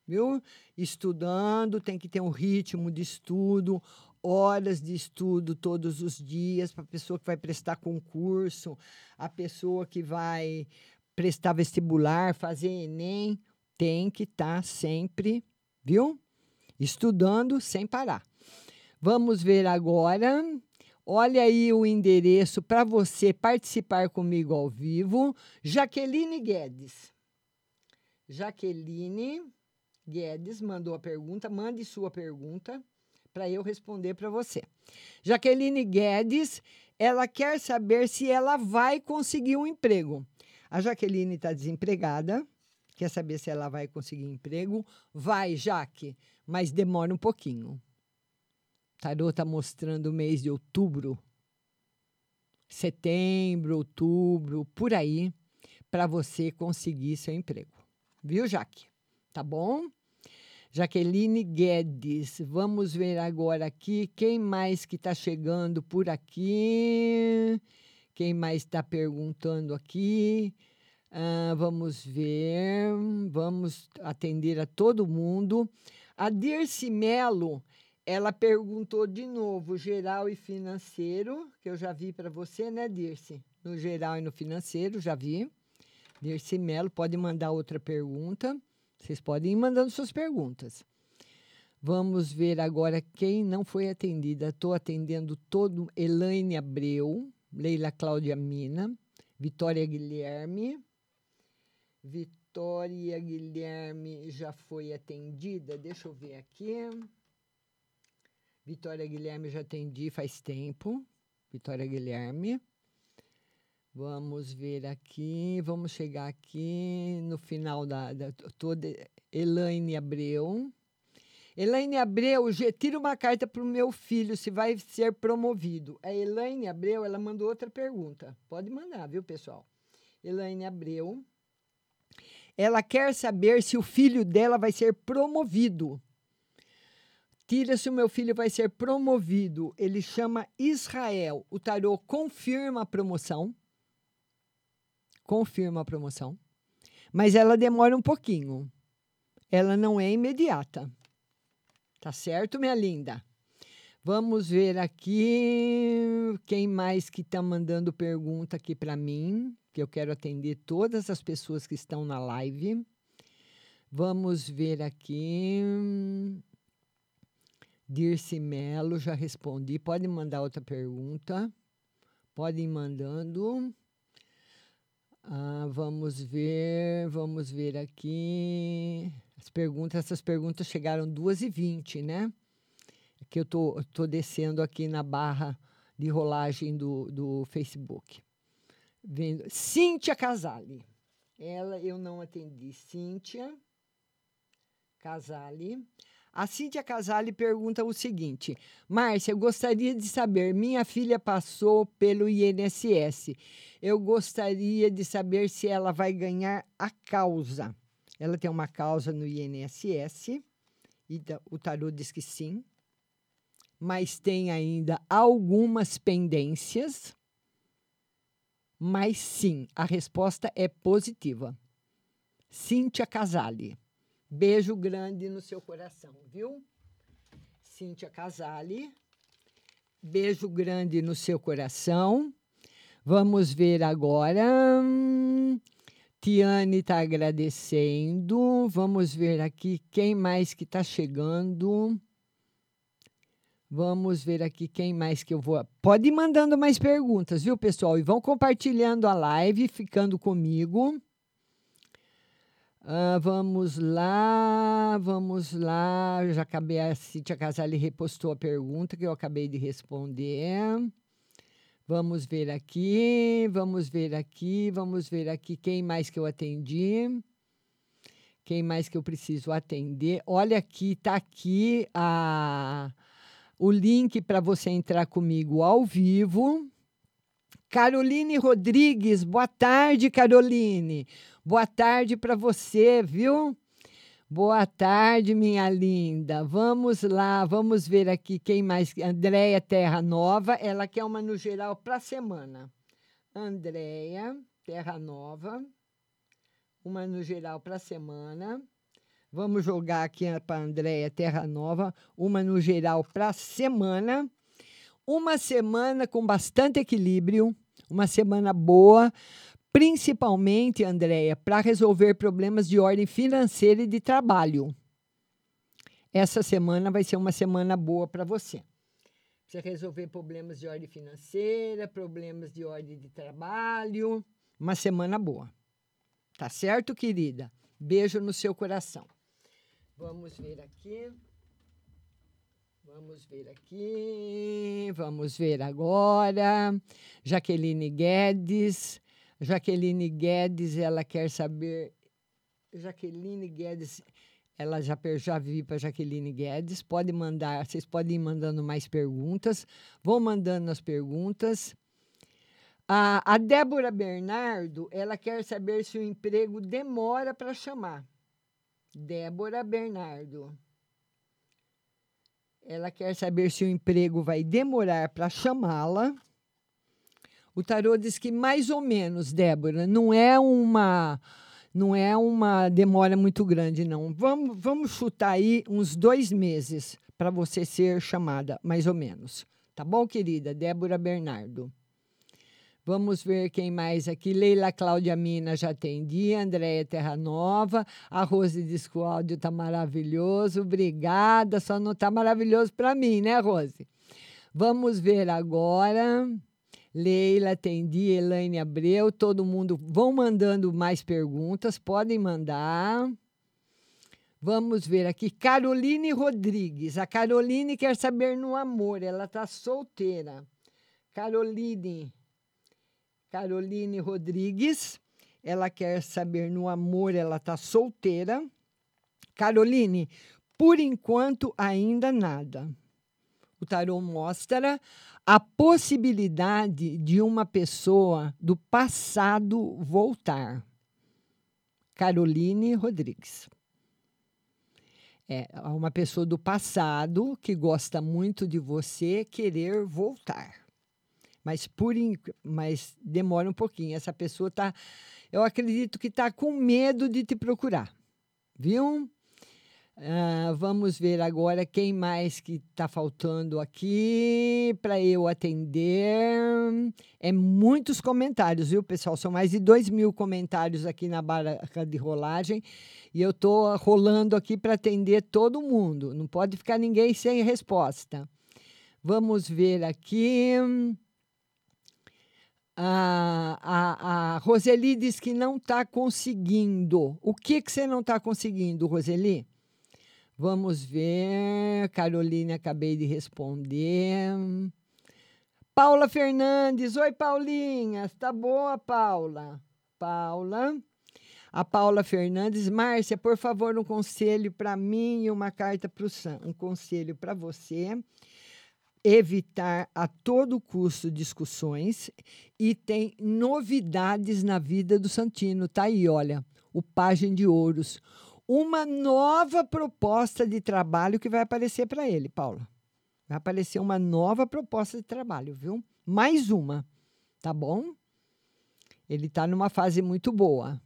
Viu? Estudando, tem que ter um ritmo de estudo, horas de estudo todos os dias para a pessoa que vai prestar concurso, a pessoa que vai prestar vestibular, fazer Enem, tem que estar sempre, viu? Estudando sem parar. Vamos ver agora. Olha aí o endereço para você participar comigo ao vivo. Jaqueline Guedes. Jaqueline Guedes mandou a pergunta. Mande sua pergunta para eu responder para você. Jaqueline Guedes Ela quer saber se ela vai conseguir um emprego. A Jaqueline está desempregada, quer saber se ela vai conseguir emprego. Vai, Jaque, mas demora um pouquinho. Tarô está mostrando o mês de outubro, setembro, outubro, por aí, para você conseguir seu emprego. Viu, Jaque? Tá bom? Jaqueline Guedes. Vamos ver agora aqui quem mais que está chegando por aqui. Quem mais está perguntando aqui? Ah, vamos ver. Vamos atender a todo mundo. A Dirce Melo, ela perguntou de novo, geral e financeiro, que eu já vi para você, né, Dirce? No geral e no financeiro, já vi. Dirce Melo, pode mandar outra pergunta. Vocês podem ir mandando suas perguntas. Vamos ver agora quem não foi atendida. Estou atendendo todo. Elaine Abreu, Leila Cláudia Mina, Vitória Guilherme. Vitória Guilherme já foi atendida. Deixa eu ver aqui. Vitória Guilherme já atendi faz tempo. Vitória Guilherme. Vamos ver aqui, vamos chegar aqui no final da, da toda Elaine Abreu. Elaine Abreu, tira uma carta para o meu filho se vai ser promovido. A Elaine Abreu, ela mandou outra pergunta. Pode mandar, viu, pessoal? Elaine Abreu. Ela quer saber se o filho dela vai ser promovido. Tira se o meu filho vai ser promovido. Ele chama Israel. O tarô confirma a promoção confirma a promoção, mas ela demora um pouquinho. Ela não é imediata. Tá certo, minha linda? Vamos ver aqui quem mais que está mandando pergunta aqui para mim, que eu quero atender todas as pessoas que estão na live. Vamos ver aqui. Dirce Melo, já respondi. Pode mandar outra pergunta. Podem mandando. Ah, vamos ver, vamos ver aqui. As perguntas, essas perguntas chegaram 2h20, né? É Que eu tô, tô descendo aqui na barra de rolagem do, do Facebook. Vendo. Cíntia Casale. Ela eu não atendi. Cíntia Casale. A Cíntia Casale pergunta o seguinte: Márcia, eu gostaria de saber, minha filha passou pelo INSS. Eu gostaria de saber se ela vai ganhar a causa. Ela tem uma causa no INSS, e ta- o tarô diz que sim, mas tem ainda algumas pendências. Mas sim, a resposta é positiva. Cíntia Casale. Beijo grande no seu coração, viu? Cíntia Casale. Beijo grande no seu coração. Vamos ver agora. Tiane está agradecendo. Vamos ver aqui quem mais que está chegando. Vamos ver aqui quem mais que eu vou. Pode ir mandando mais perguntas, viu, pessoal? E vão compartilhando a live, ficando comigo. Ah, vamos lá, vamos lá. Eu já acabei, a Cíntia Casale repostou a pergunta que eu acabei de responder. Vamos ver aqui, vamos ver aqui, vamos ver aqui quem mais que eu atendi. Quem mais que eu preciso atender? Olha aqui, tá aqui a, o link para você entrar comigo ao vivo. Caroline Rodrigues, boa tarde, Caroline. Boa tarde para você, viu? Boa tarde, minha linda. Vamos lá, vamos ver aqui quem mais. Andréia Terra Nova, ela quer uma no geral para a semana. Andréia Terra Nova, uma no geral para a semana. Vamos jogar aqui para Andréia Terra Nova, uma no geral para a semana. Uma semana com bastante equilíbrio, uma semana boa, principalmente, Andréia, para resolver problemas de ordem financeira e de trabalho. Essa semana vai ser uma semana boa para você. Você resolver problemas de ordem financeira, problemas de ordem de trabalho, uma semana boa. Tá certo, querida? Beijo no seu coração. Vamos ver aqui. Vamos ver aqui. Vamos ver agora. Jaqueline Guedes. Jaqueline Guedes, ela quer saber. Jaqueline Guedes, ela já, já vi para Jaqueline Guedes. Pode mandar, vocês podem ir mandando mais perguntas. Vão mandando as perguntas. A, a Débora Bernardo, ela quer saber se o emprego demora para chamar. Débora Bernardo. Ela quer saber se o emprego vai demorar para chamá-la. O tarô diz que mais ou menos, Débora, não é uma não é uma demora muito grande, não. Vamos, vamos chutar aí uns dois meses para você ser chamada, mais ou menos. Tá bom, querida? Débora Bernardo. Vamos ver quem mais aqui. Leila Cláudia Mina já atendi. Andréia Terra Nova. A Rose diz que o áudio está maravilhoso. Obrigada. Só não está maravilhoso para mim, né, Rose? Vamos ver agora. Leila atendi. Elaine Abreu. Todo mundo. Vão mandando mais perguntas. Podem mandar. Vamos ver aqui. Caroline Rodrigues. A Caroline quer saber no amor. Ela está solteira. Caroline. Caroline Rodrigues. Ela quer saber no amor, ela está solteira. Caroline, por enquanto ainda nada. O tarô mostra a possibilidade de uma pessoa do passado voltar. Caroline Rodrigues. É uma pessoa do passado que gosta muito de você querer voltar mas por mas demora um pouquinho. Essa pessoa tá, eu acredito que está com medo de te procurar, viu? Ah, vamos ver agora quem mais que está faltando aqui para eu atender. É muitos comentários, viu, pessoal? São mais de dois mil comentários aqui na barra de rolagem e eu estou rolando aqui para atender todo mundo. Não pode ficar ninguém sem resposta. Vamos ver aqui. A, a, a Roseli diz que não está conseguindo. O que, que você não está conseguindo, Roseli? Vamos ver. Caroline, acabei de responder. Paula Fernandes. Oi, Paulinha. Tá boa, Paula? Paula. A Paula Fernandes. Márcia, por favor, um conselho para mim e uma carta para o Sam. Um conselho para você evitar a todo custo discussões e tem novidades na vida do Santino. Tá aí, olha, o Pagem de Ouros. Uma nova proposta de trabalho que vai aparecer para ele, Paula. Vai aparecer uma nova proposta de trabalho, viu? Mais uma, tá bom? Ele está numa fase muito boa.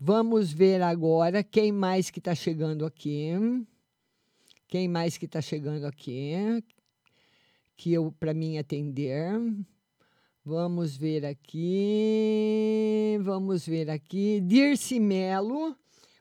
Vamos ver agora quem mais que está chegando aqui. Quem mais que está chegando aqui? que eu para mim atender. Vamos ver aqui. Vamos ver aqui. Dirce Melo.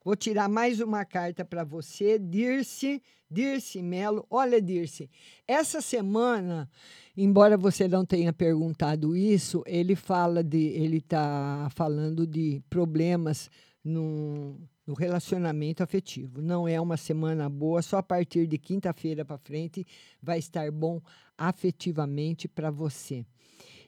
Vou tirar mais uma carta para você. Dirce, Dirce Melo. Olha, Dirce, essa semana, embora você não tenha perguntado isso, ele fala de. Ele está falando de problemas no, no relacionamento afetivo. Não é uma semana boa, só a partir de quinta-feira para frente vai estar bom afetivamente para você.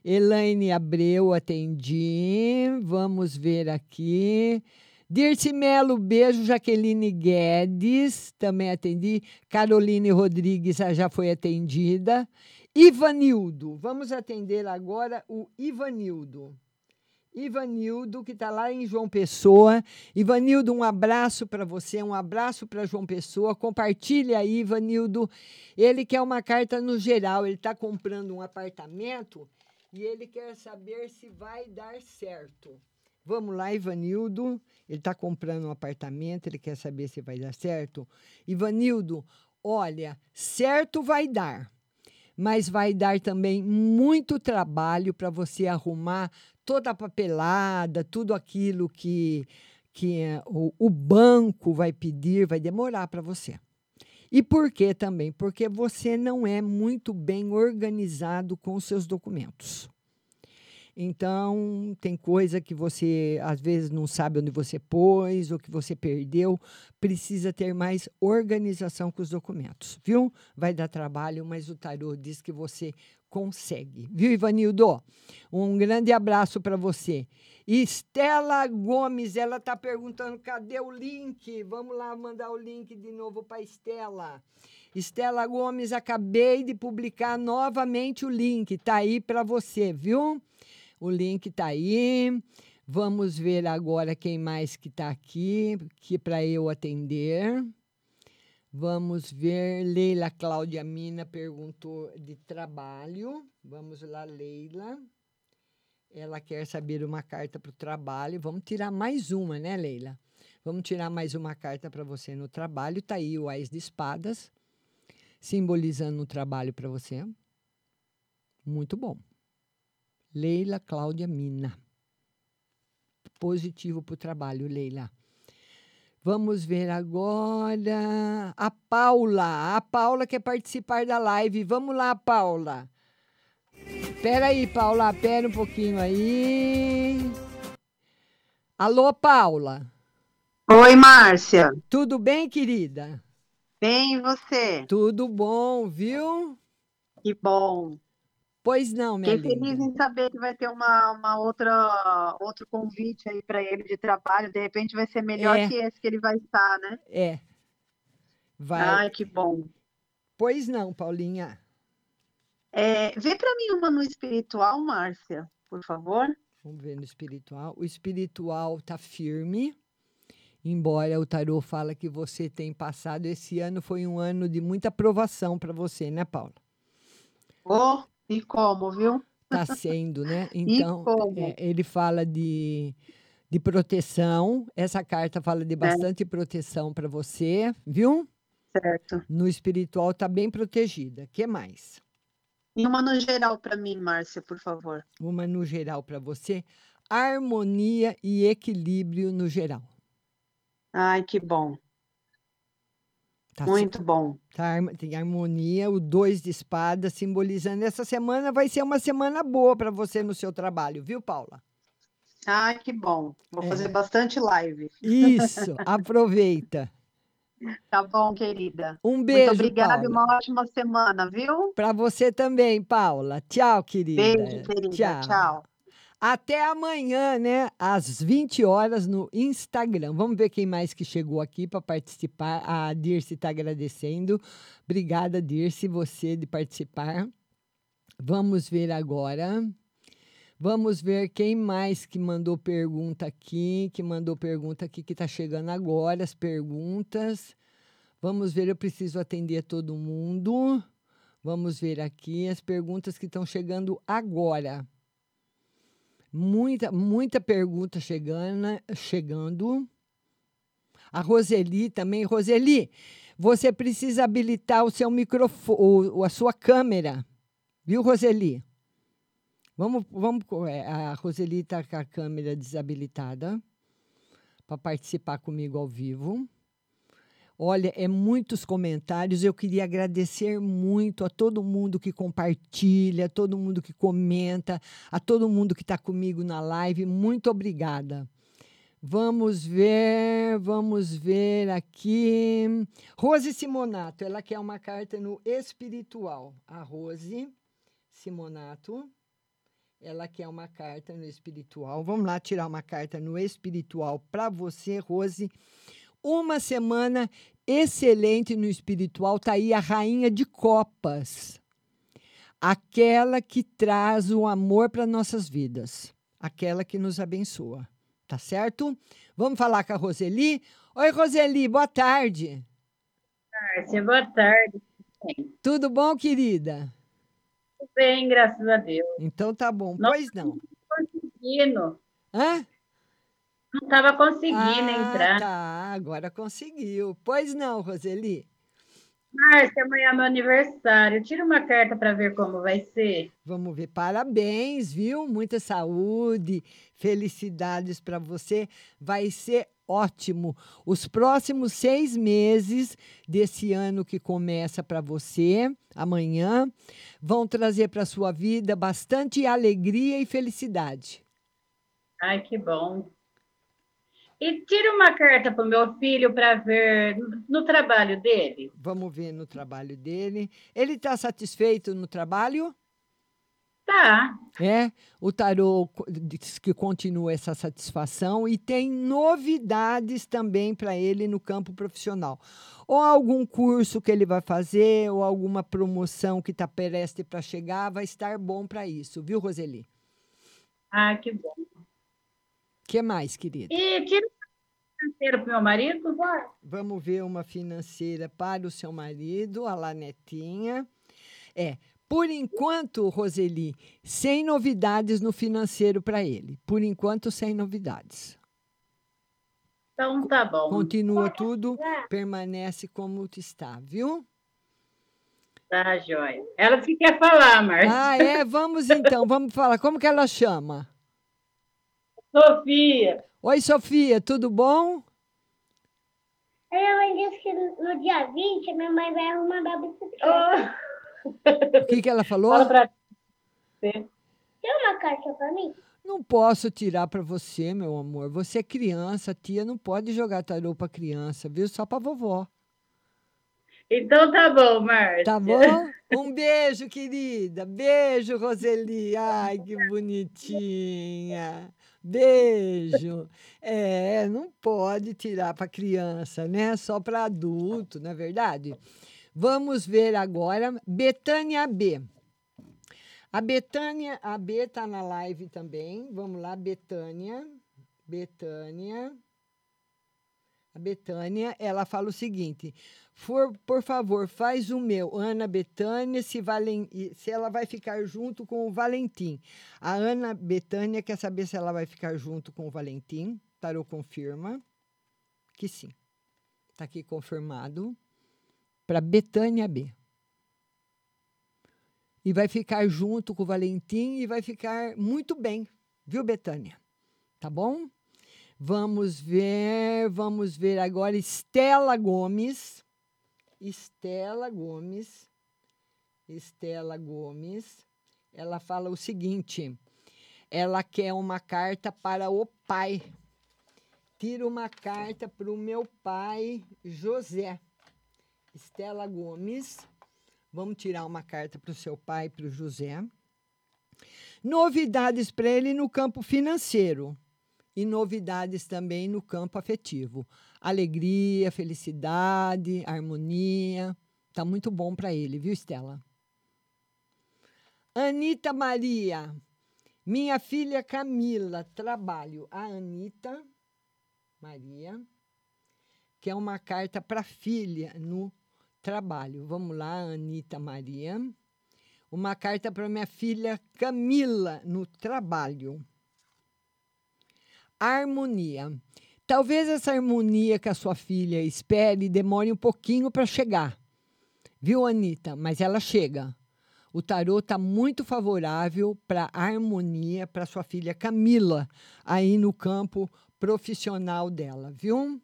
Elaine Abreu, atendi. Vamos ver aqui. Dirce Melo, beijo. Jaqueline Guedes, também atendi. Caroline Rodrigues já foi atendida. Ivanildo, vamos atender agora o Ivanildo. Ivanildo, que está lá em João Pessoa. Ivanildo, um abraço para você, um abraço para João Pessoa. Compartilha aí, Ivanildo. Ele quer uma carta no geral, ele está comprando um apartamento e ele quer saber se vai dar certo. Vamos lá, Ivanildo. Ele está comprando um apartamento, ele quer saber se vai dar certo. Ivanildo, olha, certo vai dar mas vai dar também muito trabalho para você arrumar toda a papelada, tudo aquilo que, que eh, o, o banco vai pedir, vai demorar para você. E por quê também? Porque você não é muito bem organizado com os seus documentos. Então, tem coisa que você às vezes não sabe onde você pôs ou que você perdeu. Precisa ter mais organização com os documentos, viu? Vai dar trabalho, mas o tarô diz que você consegue. Viu, Ivanildo? Um grande abraço para você. Estela Gomes, ela está perguntando cadê o link? Vamos lá mandar o link de novo para Estela. Estela Gomes, acabei de publicar novamente o link, tá aí para você, viu? O link tá aí. Vamos ver agora quem mais que está aqui, que para eu atender. Vamos ver. Leila Cláudia Mina perguntou de trabalho. Vamos lá, Leila. Ela quer saber uma carta para o trabalho. Vamos tirar mais uma, né, Leila? Vamos tirar mais uma carta para você no trabalho. Tá aí o Ais de Espadas, simbolizando o trabalho para você. Muito bom. Leila Cláudia Mina. Positivo para o trabalho, Leila. Vamos ver agora a Paula. A Paula quer participar da live. Vamos lá, Paula. Espera aí, Paula. Espera um pouquinho aí. Alô, Paula. Oi, Márcia. Tudo bem, querida? Bem, e você? Tudo bom, viu? Que bom. Pois não, minha Fiquei linda. feliz em saber que vai ter uma, uma outra, outro convite aí para ele de trabalho. De repente vai ser melhor É. que esse que ele vai estar, né? É. Vai. Ai, que bom. Pois não, Paulinha. É, vê para mim uma no espiritual, Márcia, por favor. Vamos ver no espiritual. O espiritual tá firme. Embora o tarô fala que você tem passado esse ano foi um ano de muita aprovação para você, né, Paula? Oh, e como, viu? Tá sendo, né? [laughs] Então, é, ele fala de, de proteção. Essa carta fala de bastante proteção para você, viu? Certo. No espiritual tá bem protegida. que mais? E uma no geral para mim, Márcia, por favor. Uma no geral para você. Harmonia e equilíbrio no geral. Ai, que bom. Tá Muito bom. Tá, tem harmonia, o dois de espada simbolizando. Essa semana vai ser uma semana boa para você no seu trabalho, viu, Paula? Ai, que bom. Vou É. fazer bastante live. Isso, [laughs] aproveita. Tá bom, querida. Um beijo, Muito obrigada e uma ótima semana, viu? Para você também, Paula. Tchau, querida. Beijo, querida. Tchau. Até amanhã, né? Às 20 horas no Instagram. Vamos ver quem mais que chegou aqui para participar. A Dirce está agradecendo. Obrigada, Dirce, você de participar. Vamos ver agora. Vamos ver quem mais que mandou pergunta aqui, que mandou pergunta aqui, que está chegando agora, as perguntas. Vamos ver, eu preciso atender todo mundo. Vamos ver aqui as perguntas que estão chegando agora. Muita, muita pergunta chegando, chegando. A Roseli também. Roseli, você precisa habilitar o seu microfone, a sua câmera. Viu, Roseli? Vamos, vamos. é, A Roseli está com a câmera desabilitada para participar comigo ao vivo. Olha, é muitos comentários. Eu queria agradecer muito a todo mundo que compartilha, a todo mundo que comenta, a todo mundo que está comigo na live. Muito obrigada. Vamos ver, vamos ver aqui. Rose Simonato, ela quer uma carta no espiritual. A Rose Simonato, ela quer uma carta no espiritual. Vamos lá tirar uma carta no espiritual para você, Rose. Uma semana excelente no espiritual. Tá aí a rainha de copas. Aquela que traz o amor para nossas vidas. Aquela que nos abençoa. Tá certo? Vamos falar com a Roseli? Oi, Roseli, boa tarde. Márcia, boa tarde. Tudo bom, querida? Tudo bem, graças a Deus. Então tá bom. Pois não. Conseguindo. Hã? Não estava conseguindo Ah, entrar. Tá, agora conseguiu. Pois não, Roseli. Márcia, amanhã é meu aniversário. Tira uma carta para ver como vai ser. Vamos ver. Parabéns, viu? Muita saúde, felicidades para você. Vai ser ótimo. Os próximos seis meses desse ano que começa para você, amanhã, vão trazer para sua vida bastante alegria e felicidade. Ai, que bom. E tira uma carta para o meu filho para ver no, trabalho dele. Vamos ver no trabalho dele. Ele está satisfeito no trabalho? Tá. É, o tarô diz que continua essa satisfação e tem novidades também para ele no campo profissional. Ou algum curso que ele vai fazer, ou alguma promoção que está prestes para chegar, vai estar bom para isso, viu, Roseli? Ah, que bom. O que mais, querida? E tira financeiro para meu marido? Vamos ver uma financeira para o seu marido, a Lanetinha. É, por enquanto, Roseli, sem novidades no financeiro para ele. Por enquanto, sem novidades. Então tá bom. Continua tudo, permanece como está, viu? Tá, joia. Ela que quer falar, Márcia. Ah, é? Vamos então, [laughs] vamos falar. Como que ela chama? Sofia. Oi, Sofia, tudo bom? Minha mãe disse que no dia 20 minha mãe vai arrumar a bicicleta. O que, que ela falou? Fala pra Tem uma carta pra mim? Não posso tirar para você, meu amor. Você é criança, tia não pode jogar tarô para criança, viu? Só para vovó. Então tá bom, Márcia. Tá bom? Um beijo, querida. Beijo, Roseli. Ai, que bonitinha. Beijo. É, não pode tirar para criança, né? Só para adulto, não é verdade? Vamos ver agora Betânia B. A Betânia, a B tá na live também. Vamos lá, Betânia. Betânia. A Betânia, ela fala o seguinte: For, por favor, faz o meu. Ana Betânia, se, Valen, se ela vai ficar junto com o Valentim. A Ana Betânia quer saber se ela vai ficar junto com o Valentim. Tarô confirma que sim. Está aqui confirmado. Para Betânia B. E vai ficar junto com o Valentim e vai ficar muito bem, viu, Betânia? Tá bom? Vamos ver, vamos ver agora Estela Gomes. Estela Gomes. Estela Gomes. Ela fala o seguinte: ela quer uma carta para o pai. Tira uma carta para o meu pai, José. Estela Gomes. Vamos tirar uma carta para o seu pai, para o José. Novidades para ele no campo financeiro e novidades também no campo afetivo. Alegria, felicidade, harmonia. Tá muito bom para ele, viu, Estela? Anita Maria. Minha filha Camila, trabalho. A Anita Maria, que é uma carta para filha no trabalho. Vamos lá, Anita Maria. Uma carta para minha filha Camila no trabalho. Harmonia. Talvez essa harmonia que a sua filha espere demore um pouquinho para chegar. Viu, Anitta? Mas ela chega. O tarô está muito favorável para harmonia para sua filha Camila, aí no campo profissional dela, viu?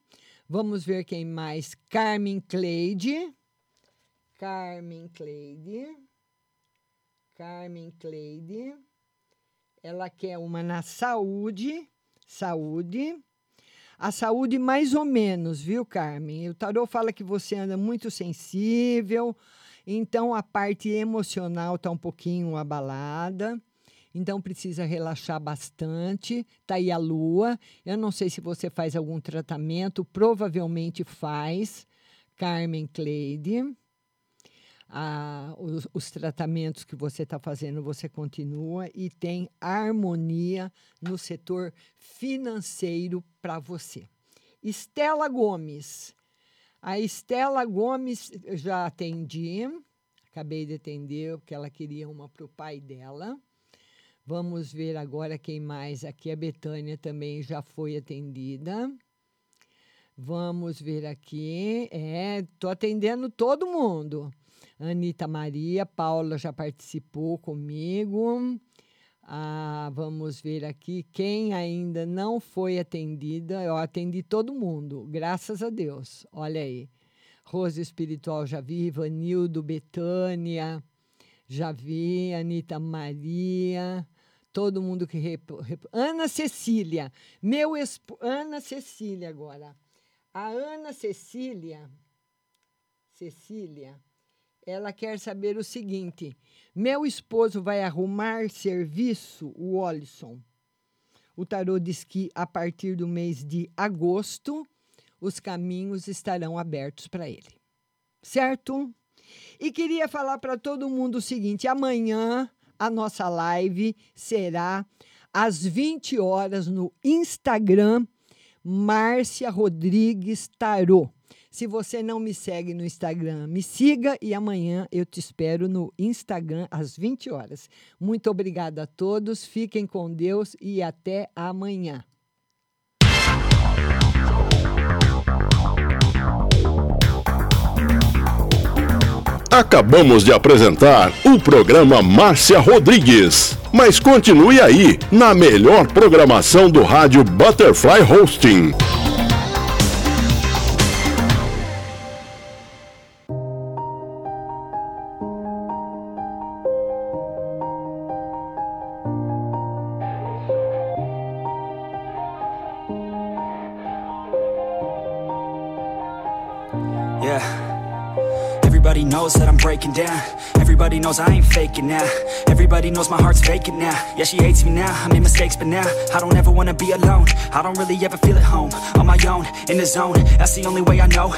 Vamos ver quem mais. Carmen Cleide. Carmen Cleide. Carmen Cleide. Ela quer uma na saúde. Saúde. A saúde, mais ou menos, viu, Carmen? O tarô fala que você anda muito sensível, então a parte emocional está um pouquinho abalada. Então precisa relaxar bastante. Tá aí a lua. Eu não sei se você faz algum tratamento, provavelmente faz. Carmen Cleide. Ah, os, os tratamentos que você está fazendo, você continua e tem harmonia no setor financeiro para você. Estela Gomes. A Estela Gomes já atendi, acabei de atender, porque ela queria uma para o pai dela. Vamos ver agora quem mais. Aqui a Betânia também já foi atendida. Vamos ver aqui. É, atendendo todo mundo. Anitta Maria, Paula já participou comigo. Ah, vamos ver aqui. Quem ainda não foi atendida, eu atendi todo mundo, graças a Deus. Olha aí. Rosa Espiritual já vi, Vanildo, Betânia, já vi, Anitta Maria, todo mundo que. Rep, rep- Ana Cecília, meu esp... Ana Cecília agora. A Ana Cecília, Cecília, ela quer saber o seguinte: meu esposo vai arrumar serviço, o Olisson. O tarô diz que a partir do mês de agosto os caminhos estarão abertos para ele. Certo? E queria falar para todo mundo o seguinte: amanhã a nossa live será às 20 horas no Instagram Márcia Rodrigues Tarô. Se você não me segue no Instagram, me siga e amanhã eu te espero no Instagram às 20 horas. Muito obrigada a todos, fiquem com Deus e até amanhã. Acabamos de apresentar o programa Márcia Rodrigues. Mas continue aí, na melhor programação do rádio Butterfly Hosting. Breaking down. Everybody knows I ain't faking now. Everybody knows my heart's vacant now. Yeah, she hates me now. I made mistakes, but now I don't ever wanna be alone. I don't really ever feel at home. On my own, in the zone. That's the only way I know.